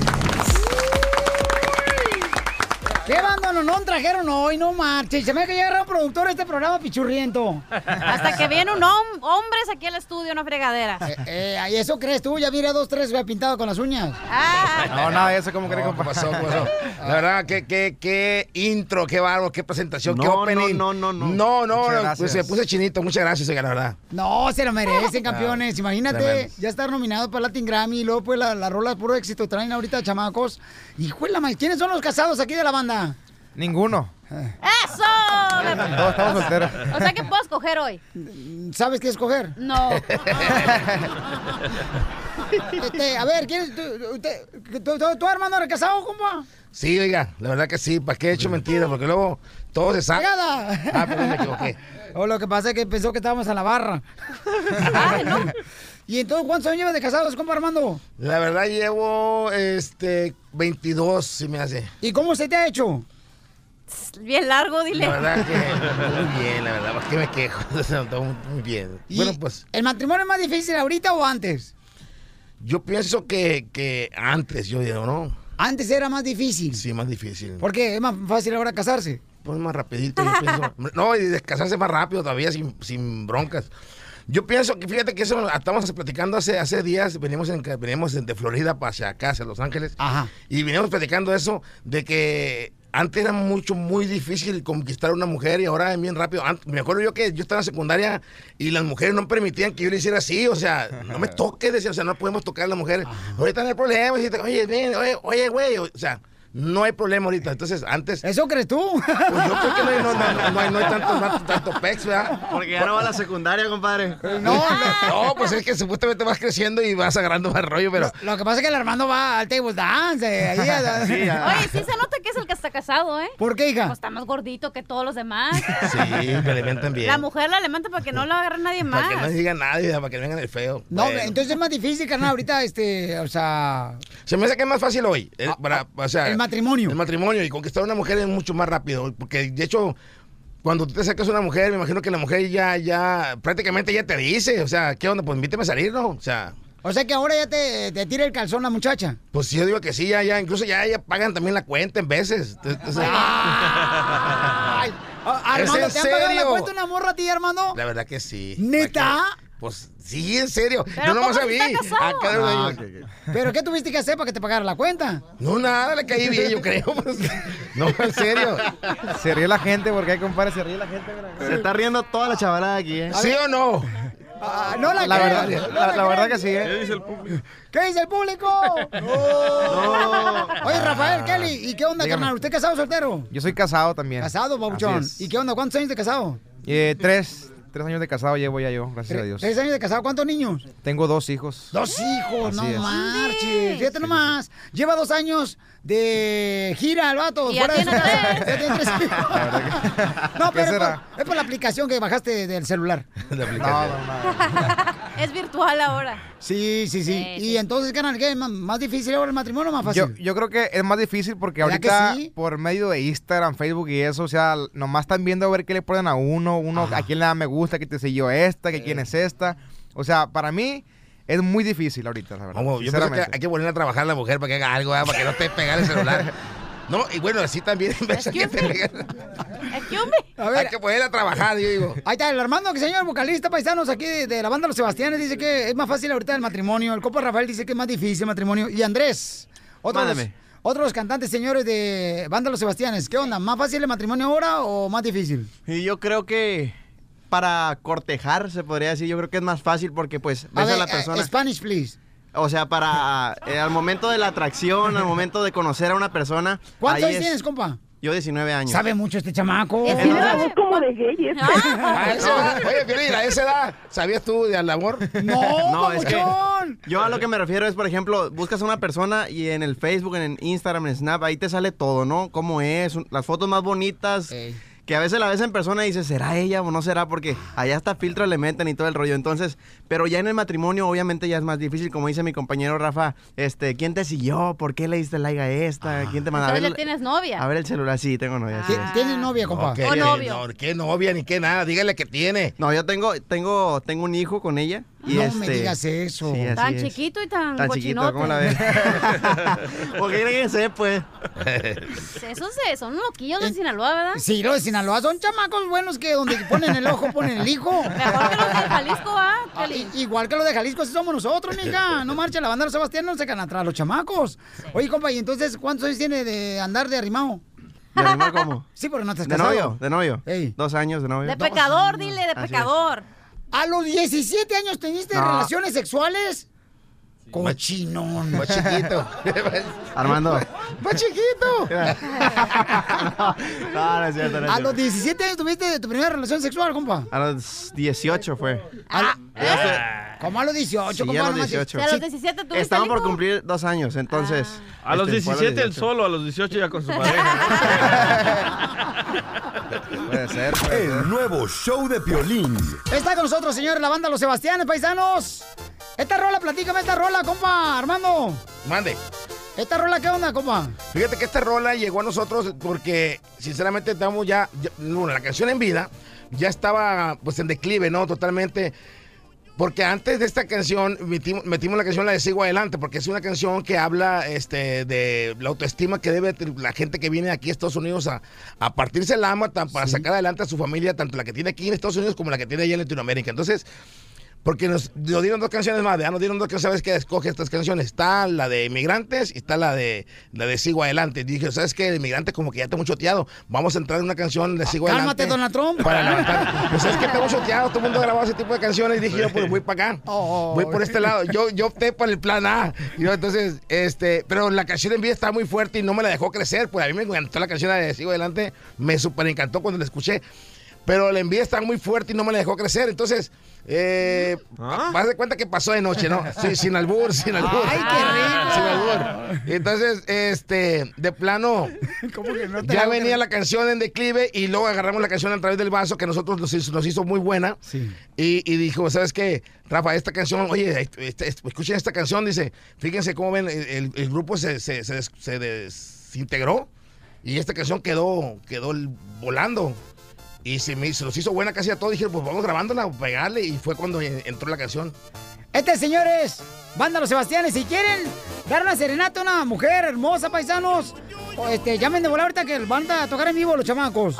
¿Qué banda no trajeron hoy? No marches. Se me ha que llegar un productor de este programa pichurriento. Hasta que viene un hom- hombres aquí al estudio, una fregadera. Eh, ¿y eso crees tú? Ya mira dos, tres pintado con las uñas. No, nada, eso como cree, compa. pasó, ¿Qué pasó? La verdad, qué, qué, qué intro, qué bárbaro, qué presentación, qué No, opening. no, no, no, no. No, no, Muchas pues gracias. se puse chinito. Muchas gracias, la verdad. No, se lo merecen, campeones. Imagínate, tremendo. ya estar nominado para Latin Grammy y luego pues la, la rola puro éxito traen ahorita chamacos. Y la madre, ¿quiénes son los casados aquí de la banda? Ninguno. ¡Eso! Todos estamos solteros. O sea que puedo escoger hoy. ¿Sabes qué escoger? No. Este, a ver, ¿quién es tú, usted- tú, tú- tú, hermano, eres casado, compa? Sí, oiga, la verdad que sí. ¿Para qué he hecho mentiras? Porque luego todo se sabe. Ah, perdón, me equivoqué. O lo que pasa es que pensó que estábamos en la barra. ¿Y entonces cuántos años llevas de casados, compa Armando? La verdad llevo, este, 22, si me hace. ¿Y cómo se te ha hecho? Bien largo, dile. La verdad que muy bien, la verdad. ¿Para qué me quejo? <laughs> Todo muy bien. ¿Y Bueno, pues ¿El matrimonio es más difícil ahorita o antes? yo pienso que, que antes, yo digo, ¿no? Antes era más difícil. Sí, más difícil. ¿Por qué? ¿Es más fácil ahora casarse? Pues más rapidito, yo pienso. <laughs> No, y descansarse más rápido todavía, sin, sin broncas. Yo pienso que, fíjate que eso estamos platicando hace, hace días, venimos, en, venimos de Florida para hacia acá, hacia Los Ángeles. Ajá. Y veníamos platicando eso, de que antes era mucho, muy difícil conquistar a una mujer y ahora es bien rápido. Me acuerdo yo que yo estaba en secundaria y las mujeres no permitían que yo le hiciera así, o sea, no me <laughs> toques, decía, o sea, no podemos tocar a las mujeres. Ahorita no hay problema, oye, ven, oye, oye, güey, o sea, no hay problema ahorita. Entonces, antes... ¿Eso crees tú? Pues yo creo que no hay, no, no, no hay, no hay tanto, pex, ¿verdad? Porque ya no va a la secundaria, compadre. No, No, no, pues es que supuestamente vas creciendo y vas agarrando más rollo, pero... Lo que pasa es que el Armando va al table dance. eh, ahí a- <laughs> Oye, sí se nota que es el que está casado, ¿eh? ¿Por qué, hija? Pues está más gordito que todos los demás. Sí, me alimentan bien. La mujer la alimenta para que no lo agarre nadie más. Para que no diga nadie, para que no vengan el feo. No, Bueno. entonces es más difícil, carnal, ahorita, este, o sea... Se me hace que es más fácil hoy. eh, para, o sea, el matrimonio. El matrimonio y conquistar a una mujer es mucho más rápido. Porque de hecho, cuando tú te acercas a una mujer, me imagino que la mujer ya, ya, prácticamente ya te dice, o sea, ¿qué onda? Pues invíteme a salir, ¿no? O sea, O sea que ahora ya te, te tira el calzón la muchacha. pues yo digo que sí, ya, ya, incluso ya, ya pagan también la cuenta en veces. Entonces, Ay, ah, ¿Es Armando, ¿te han pagado la cuenta una morra a ti, Armando? La verdad que sí. ¿Neta? Pues sí, en serio. ¿Pero Yo no más sabía. No, de- ¿Pero qué tuviste que hacer para que te pagara la cuenta? No, nada, le caí bien, yo creo. pues. <laughs> No, en serio. Se ríe la gente, porque hay compadre, se ríe la gente. Se está riendo toda la chavalada aquí, ¿eh? ¿Sí o no? Ah, no la, La creo, verdad, no la, la creo. verdad que sí, ¿eh? ¿Qué dice el público? ¿Qué dice el público? Oh. Oye, Rafael, Kelly, ¿y qué onda, Dígame. carnal? ¿Usted casado o soltero? Yo soy casado también. Casado, babuchón. ¿Y qué onda? ¿Cuántos años de casado? Eh, tres, tres años de casado llevo ya yo, gracias a Dios. ¿Tres años de casado? ¿Cuántos niños? Tengo dos hijos. Dos hijos, Así no es. marches. Fíjate nomás. Lleva dos años de gira el vato. <laughs> Ya tiene tres. Ya tiene tres hijos. No, ¿Qué pero es será? por, es por la aplicación que bajaste del celular. <laughs> La aplicación. <laughs> Es virtual ahora. Sí, sí, sí. Sí, Y entonces, canal, ¿qué? ¿Más- ¿Más difícil ahora el matrimonio o más fácil? Yo, yo creo que es más difícil porque ¿Verdad que ahorita sí? por medio de Instagram, Facebook y eso, o sea, nomás están viendo a ver qué le ponen a uno, uno a quién le da me gusta, que te siguió esta, que quién es esta. O sea, para mí es muy difícil ahorita, la verdad. Vamos, yo pienso que hay que ponerle a trabajar a la mujer para que haga algo, ¿verdad? para que no te pegue el celular. <laughs> No, y bueno, así también en vez de que te A ver, Hay que ponerle a trabajar, yo digo. Ahí está el Armando, que señor vocalista paisanos aquí de, de la banda Los Sebastianes, dice que es más fácil ahorita el matrimonio. El copa Rafael dice que es más difícil el matrimonio. Y Andrés, otro de los, otro de los cantantes, señores de banda Los Sebastianes, ¿qué onda? ¿Más fácil el matrimonio ahora o más difícil? Y yo creo que para cortejar, se podría decir, yo creo que es más fácil porque pues ves a, ver, la eh, persona. Spanish, please. O sea, para eh, al momento de la atracción, al momento de conocer a una persona. ¿Cuántos ahí años es- tienes, compa? Yo 19 años. Sabe mucho este chamaco. Es como de gayes. <laughs> A esa edad, oye, Piolín, a esa edad, ¿sabías tú de al amor? No, <laughs> es que yo a lo que me refiero es, por ejemplo, buscas a una persona y en el Facebook, en el Instagram, en Snap, ahí te sale todo, ¿no? Cómo es, las fotos más bonitas. Que a veces la ves en persona y dices, ¿será ella o no será? Porque allá hasta filtro le meten y todo el rollo. Entonces, pero ya en el matrimonio, obviamente ya es más difícil. Como dice mi compañero Rafa, este, ¿quién te siguió? ¿Por qué le diste like a esta? ¿Quién te mandó? A ver, ya tienes novia. a ver el celular, sí, tengo novia. sí. ¿Tienes novia, compa? Ok, O novio. no, ¿Qué novia ni qué nada? Dígale que tiene. No, yo tengo, tengo, tengo un hijo con ella. Y No este, me digas eso. sí, Tan es. chiquito y tan, Tan chiquito, cochinote. ¿cómo la ves? <laughs> Porque se pues. Esos se- son loquillos de Sinaloa, ¿verdad? Sí, los de Sinaloa son chamacos buenos que donde ponen el ojo ponen el hijo. Mejor que los de Jalisco, ¿ah? Ah, igual que los de Jalisco, así somos nosotros, mija. No marcha la banda de los Sebastián, no se quedan atrás los chamacos. Oye, compa, ¿y entonces cuántos años tiene de andar de arrimado? ¿De arrimado cómo? Sí, porque no te has ¿De novio? ¿De novio? Dos años de novio. De pecador, dile, de Así es. ¿A los 17 años teniste No. relaciones sexuales? Cochinón. Más chiquito. <laughs> Armando. Más chiquito. <laughs> No, no es cierto, no es A los 17 años tuviste tu primera relación sexual, compa. A los 18 fue. ¿Cómo a los 18, Sí, compa? a los No manches. 18. ¿Y a los 17 tuviste Estaba el por cumplir dos años, entonces. A los este, fue 17 él 18. solo, a los 18 ya con su <laughs> pareja. Puede ser. El nuevo show de Piolín. Está con nosotros, señores, la banda Los Sebastianes, paisanos. Esta rola, platícame esta rola, compa, Armando. Mande. ¿Esta rola qué onda, compa? Fíjate que esta rola llegó a nosotros porque, sinceramente, estamos ya, ya- bueno, la canción en vida ya estaba pues en declive, ¿no? Totalmente. Porque antes de esta canción metimos, metimos la canción La de Sigo Adelante, porque es una canción que habla este, de la autoestima que debe tener la gente que viene aquí a Estados Unidos a, a partirse el tan- para sacar adelante a su familia, tanto la que tiene aquí en Estados Unidos como la que tiene allá en Latinoamérica. Entonces, porque nos, nos dieron dos canciones más, ¿verdad? Nos dieron dos canciones, ¿sabes qué? Escoge estas canciones. Está la de Inmigrantes y está la de, la de Sigo Adelante. dije, ¿sabes qué? De Inmigrantes como que ya está muy choteado. Vamos a entrar en una canción de Sigo Cálmate, Adelante. Donald Trump. Para levantar. Pues es que está muy choteado, todo el mundo ha grabado ese tipo de canciones. Y dije, yo pues voy para acá. Voy por este lado. Yo, yo opté por el plan A. Y yo, entonces, este, pero la canción en vida está muy fuerte y no me la dejó crecer. Pues a mí me encantó la canción de Sigo Adelante. Me súper encantó cuando la escuché. Pero la envidia está muy fuerte y no me la dejó crecer. Entonces, eh, vas de cuenta que pasó de noche, ¿no? Sí, sin albur, sin albur. ¡Ay, qué rico! Sin albur. Entonces, este, de plano, ¿Cómo que no te ya venía la canción en declive y luego agarramos la canción a través del vaso que a nosotros nos hizo, nos hizo muy buena. Y, y dijo, ¿sabes qué? Rafa, esta canción, oye, este- este- escuchen esta canción, dice, fíjense cómo ven, el, grupo se, se, se des- se desintegró y esta canción quedó, quedó volando. Y se, me, se nos hizo buena casi a todos. Dije, pues vamos grabándola, pegarle. Y fue cuando en- entró la canción. Este, señores, banda Los Sebastianes, si quieren dar una serenata a una mujer hermosa, paisanos, o este, llamen de volar ahorita que van a tocar en vivo los chamacos.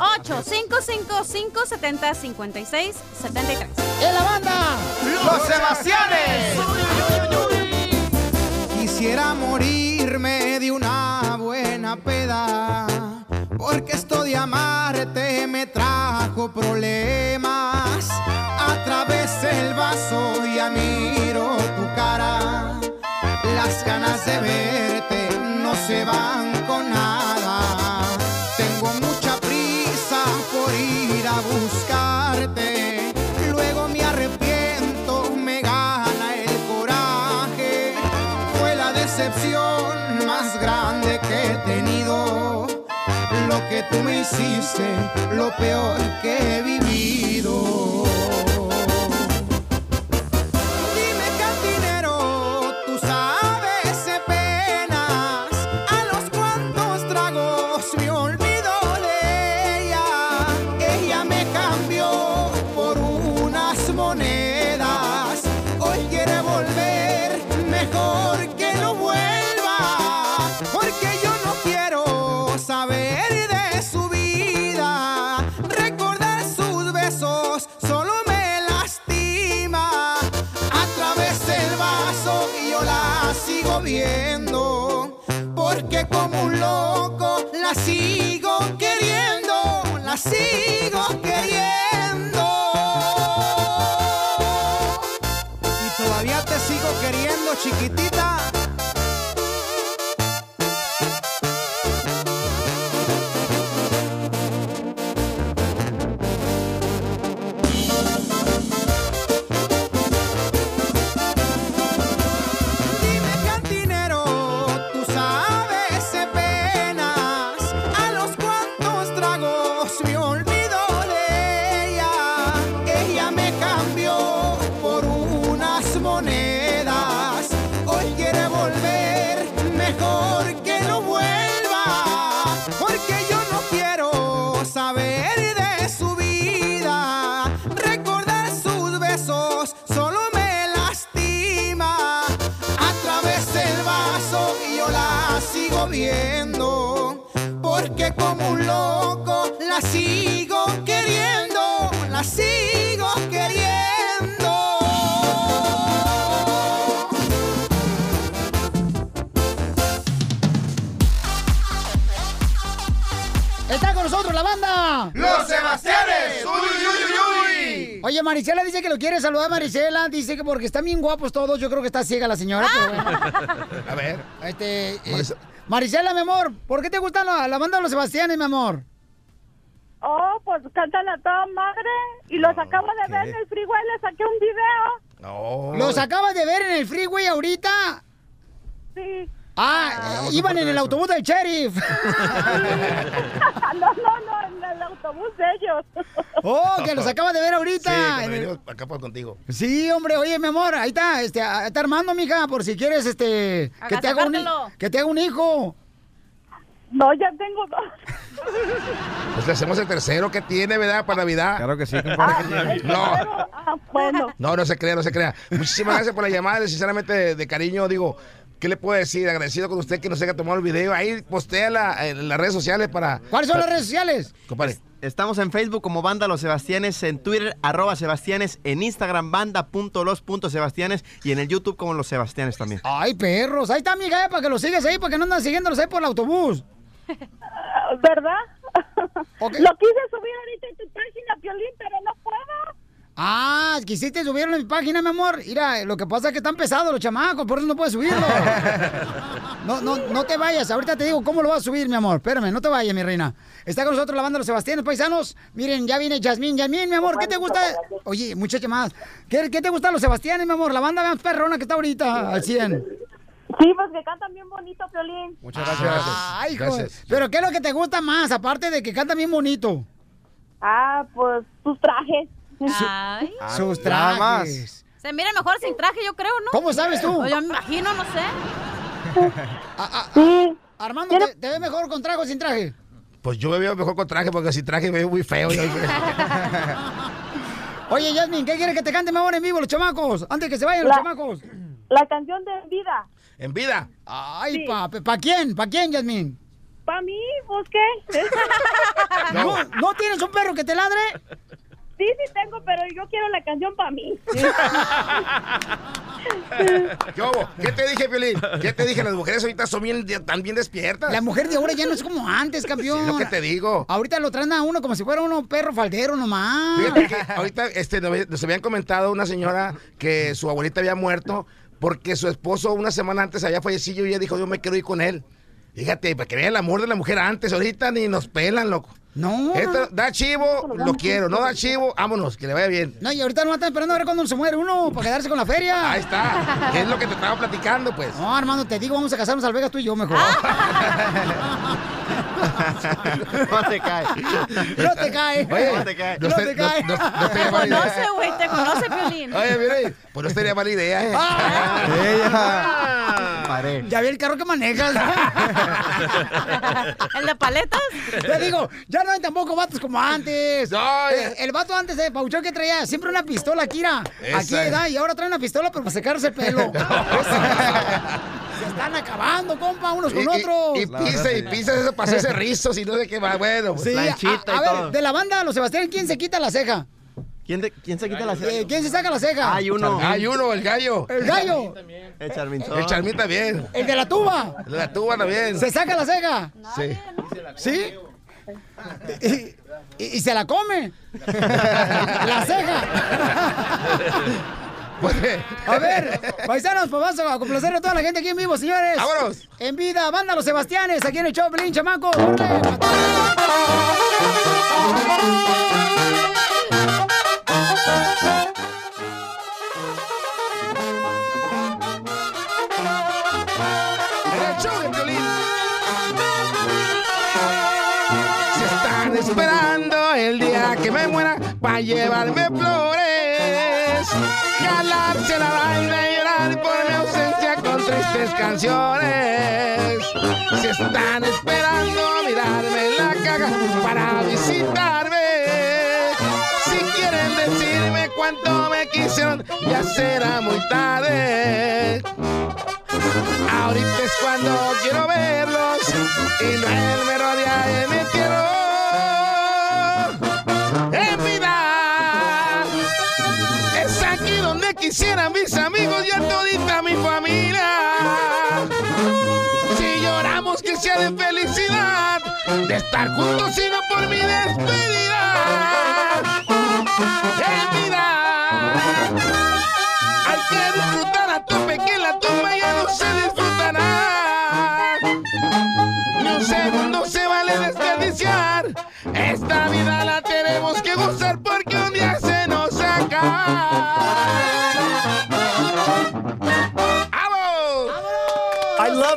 855-570-5673. ¡En la banda! ¡Los Sebastianes! Quisiera morirme de una buena peda, porque esto de amarte me trajo problemas. A través del vaso ya miro tu cara, las ganas de verte no se van hiciste, lo peor que he vivido. Como un loco la sigo queriendo, la sigo queriendo. Y todavía te sigo queriendo, chiquitita. Marisela dice que lo quiere saludar, Marisela. Dice que porque están bien guapos todos. Yo creo que está ciega la señora. pero. <laughs> A ver. Este, eh, Marisela, mi amor, ¿por qué te gusta la, la banda de los Sebastianes, mi amor? Oh, pues cantan a toda madre. Y los acabo de ver en el freeway, les saqué un video. ¿Los acabas de ver en el freeway ahorita? Sí. Ah, eh, iban en el autobús del sheriff. <laughs> no, no, no, en el autobús de ellos. Oh, que los acabas de ver ahorita. Sí, En el- venimos acá por contigo. Sí, hombre, oye, mi amor, ahí está, este, ah, está Armando, mija, por si quieres, este, que te haga un, que te haga un hijo. No, ya tengo dos. Pues le hacemos el tercero que tiene, ¿verdad? Para Navidad. Claro que sí, <laughs> No. Ah, bueno. No, no se crea, no se crea. Muchísimas gracias por la llamada. Sinceramente, de, de cariño, digo, ¿qué le puedo decir? Agradecido con usted que nos haya tomado el video. Ahí postea la- en las redes sociales para. ¿Cuáles son las redes sociales? Compadre. Estamos en Facebook como Banda Los Sebastianes, en Twitter arroba Sebastianes, en Instagram banda.los.sebastianes y en el YouTube como Los Sebastianes también. Ay, perros, ahí está, amiga, eh, para que los sigas ahí, para que no andan siguiéndolos ahí por el autobús. ¿Verdad? Lo quise subir ahorita en tu página, Piolín, pero no puedo. Ah, quisiste subirlo en mi página, mi amor. Mira, lo que pasa es que están pesados los chamacos, por eso no puedes subirlo. <laughs> No, no, no te vayas. Ahorita te digo cómo lo vas a subir, mi amor. Espérame, no te vayas, mi reina. Está con nosotros la banda de los Sebastianes Paisanos. Miren, ya viene Yasmín. Yasmín, mi amor, ¿qué te gusta? Oye, muchacha más. ¿Qué, qué te gusta de los Sebastianes, mi amor? La banda más perrona que está ahorita al 100. Sí, pues que cantan bien bonito, Piolín. Muchas gracias. Ay, hijo. Gracias. Pero ¿qué es lo que te gusta más, aparte de que canta bien bonito? Ah, pues sus trajes. Ay. Sus nada más. trajes. Se mira mejor sin traje, yo creo, ¿no? ¿Cómo sabes tú? Pues yo me imagino, no sé. <laughs> Sí. Armando, ¿te, te ves mejor con traje o sin traje? Pues yo me veo mejor con traje porque sin traje me veo muy feo. <laughs> Oye, Yasmin, ¿qué quieres que te cante ahora en vivo los chamacos? Antes que se vayan los chamacos. La canción de Vida. En vida. Ay, Sí. pa, ¿pa quién? ¿Pa quién, Yasmin? ¿Para mí? ¿Vos qué? <laughs> No. ¿No tienes un perro que te ladre? Sí, sí tengo, pero yo quiero la canción para mí. <laughs> ¿Qué, hubo? ¿Qué te dije, Piolín? ¿Qué te dije? Las mujeres ahorita son bien, tan bien despiertas. La mujer de ahora ya no es como antes, campeón. Sí, es lo que te digo. Ahorita lo traen a uno como si fuera uno perro faldero nomás. Fíjate que ahorita este, nos nos habían comentado una señora que su abuelita había muerto porque su esposo una semana antes había fallecido y ella dijo, yo me quiero ir con él. Fíjate, para que vean el amor de la mujer antes, ahorita ni nos pelan, loco. No. Esto, da chivo, lo quiero. No da chivo, vámonos, que le vaya bien. No, y ahorita no están esperando a ver cuándo se muere uno para quedarse con la feria. Ahí está. ¿Qué es lo que te estaba platicando, pues? No, Armando, te digo, vamos a casarnos al Vegas tú y yo mejor. <laughs> No te cae. No te cae. Oye, No te cae. No te cae. no- no Te estaría mala idea. conoce, güey, te conoce, Piolín. Oye, mire, pues no estaría mala idea, ¿eh? Ah. Paré. Ya vi el carro que manejas. <laughs> ¿El de paletas? Te digo, ya no hay tampoco vatos como antes. No, Eh, el vato antes de Pauchón que traía siempre una pistola, Kira. Esa Aquí, es. ¿verdad? Y ahora trae una pistola, pero para secarse el pelo. <laughs> <laughs> Se están acabando, compa, unos con Y, otros. y, y pisa y pisa eso para hacerse rizos y no sé qué más. Bueno, pues. Sí, a, planchita a y ver, todo. de la banda, los Sebastián, ¿quién se quita la ceja? ¿Quién, quién se quita la Eh, ¿Quién se saca la ceja? Hay uno. Hay uno, el gallo. El gallo. <laughs> El Charminzón. El charmín también. El de la tuba. El de la tuba también. Se saca la ceja. Sí. ¿Sí? Y, y- y se la come. la ceja. Pues, A ver, paisanos, pues vamos a complacer a toda la gente aquí en vivo, señores. ¡Vámonos! En vida, banda Los Sebastianes, aquí en el show, Pelín, chamaco. Para llevarme flores. Jalarse la vaina y llorar por mi ausencia con tristes canciones. Se están esperando mirarme en la caja para visitarme. Si quieren decirme cuánto me quisieron, ya será muy tarde. Ahorita es cuando quiero verlos y no el mero día quisieran mis amigos y a todita mi familia. Si lloramos que sea de felicidad, de estar juntos sino por mi despedida. Vida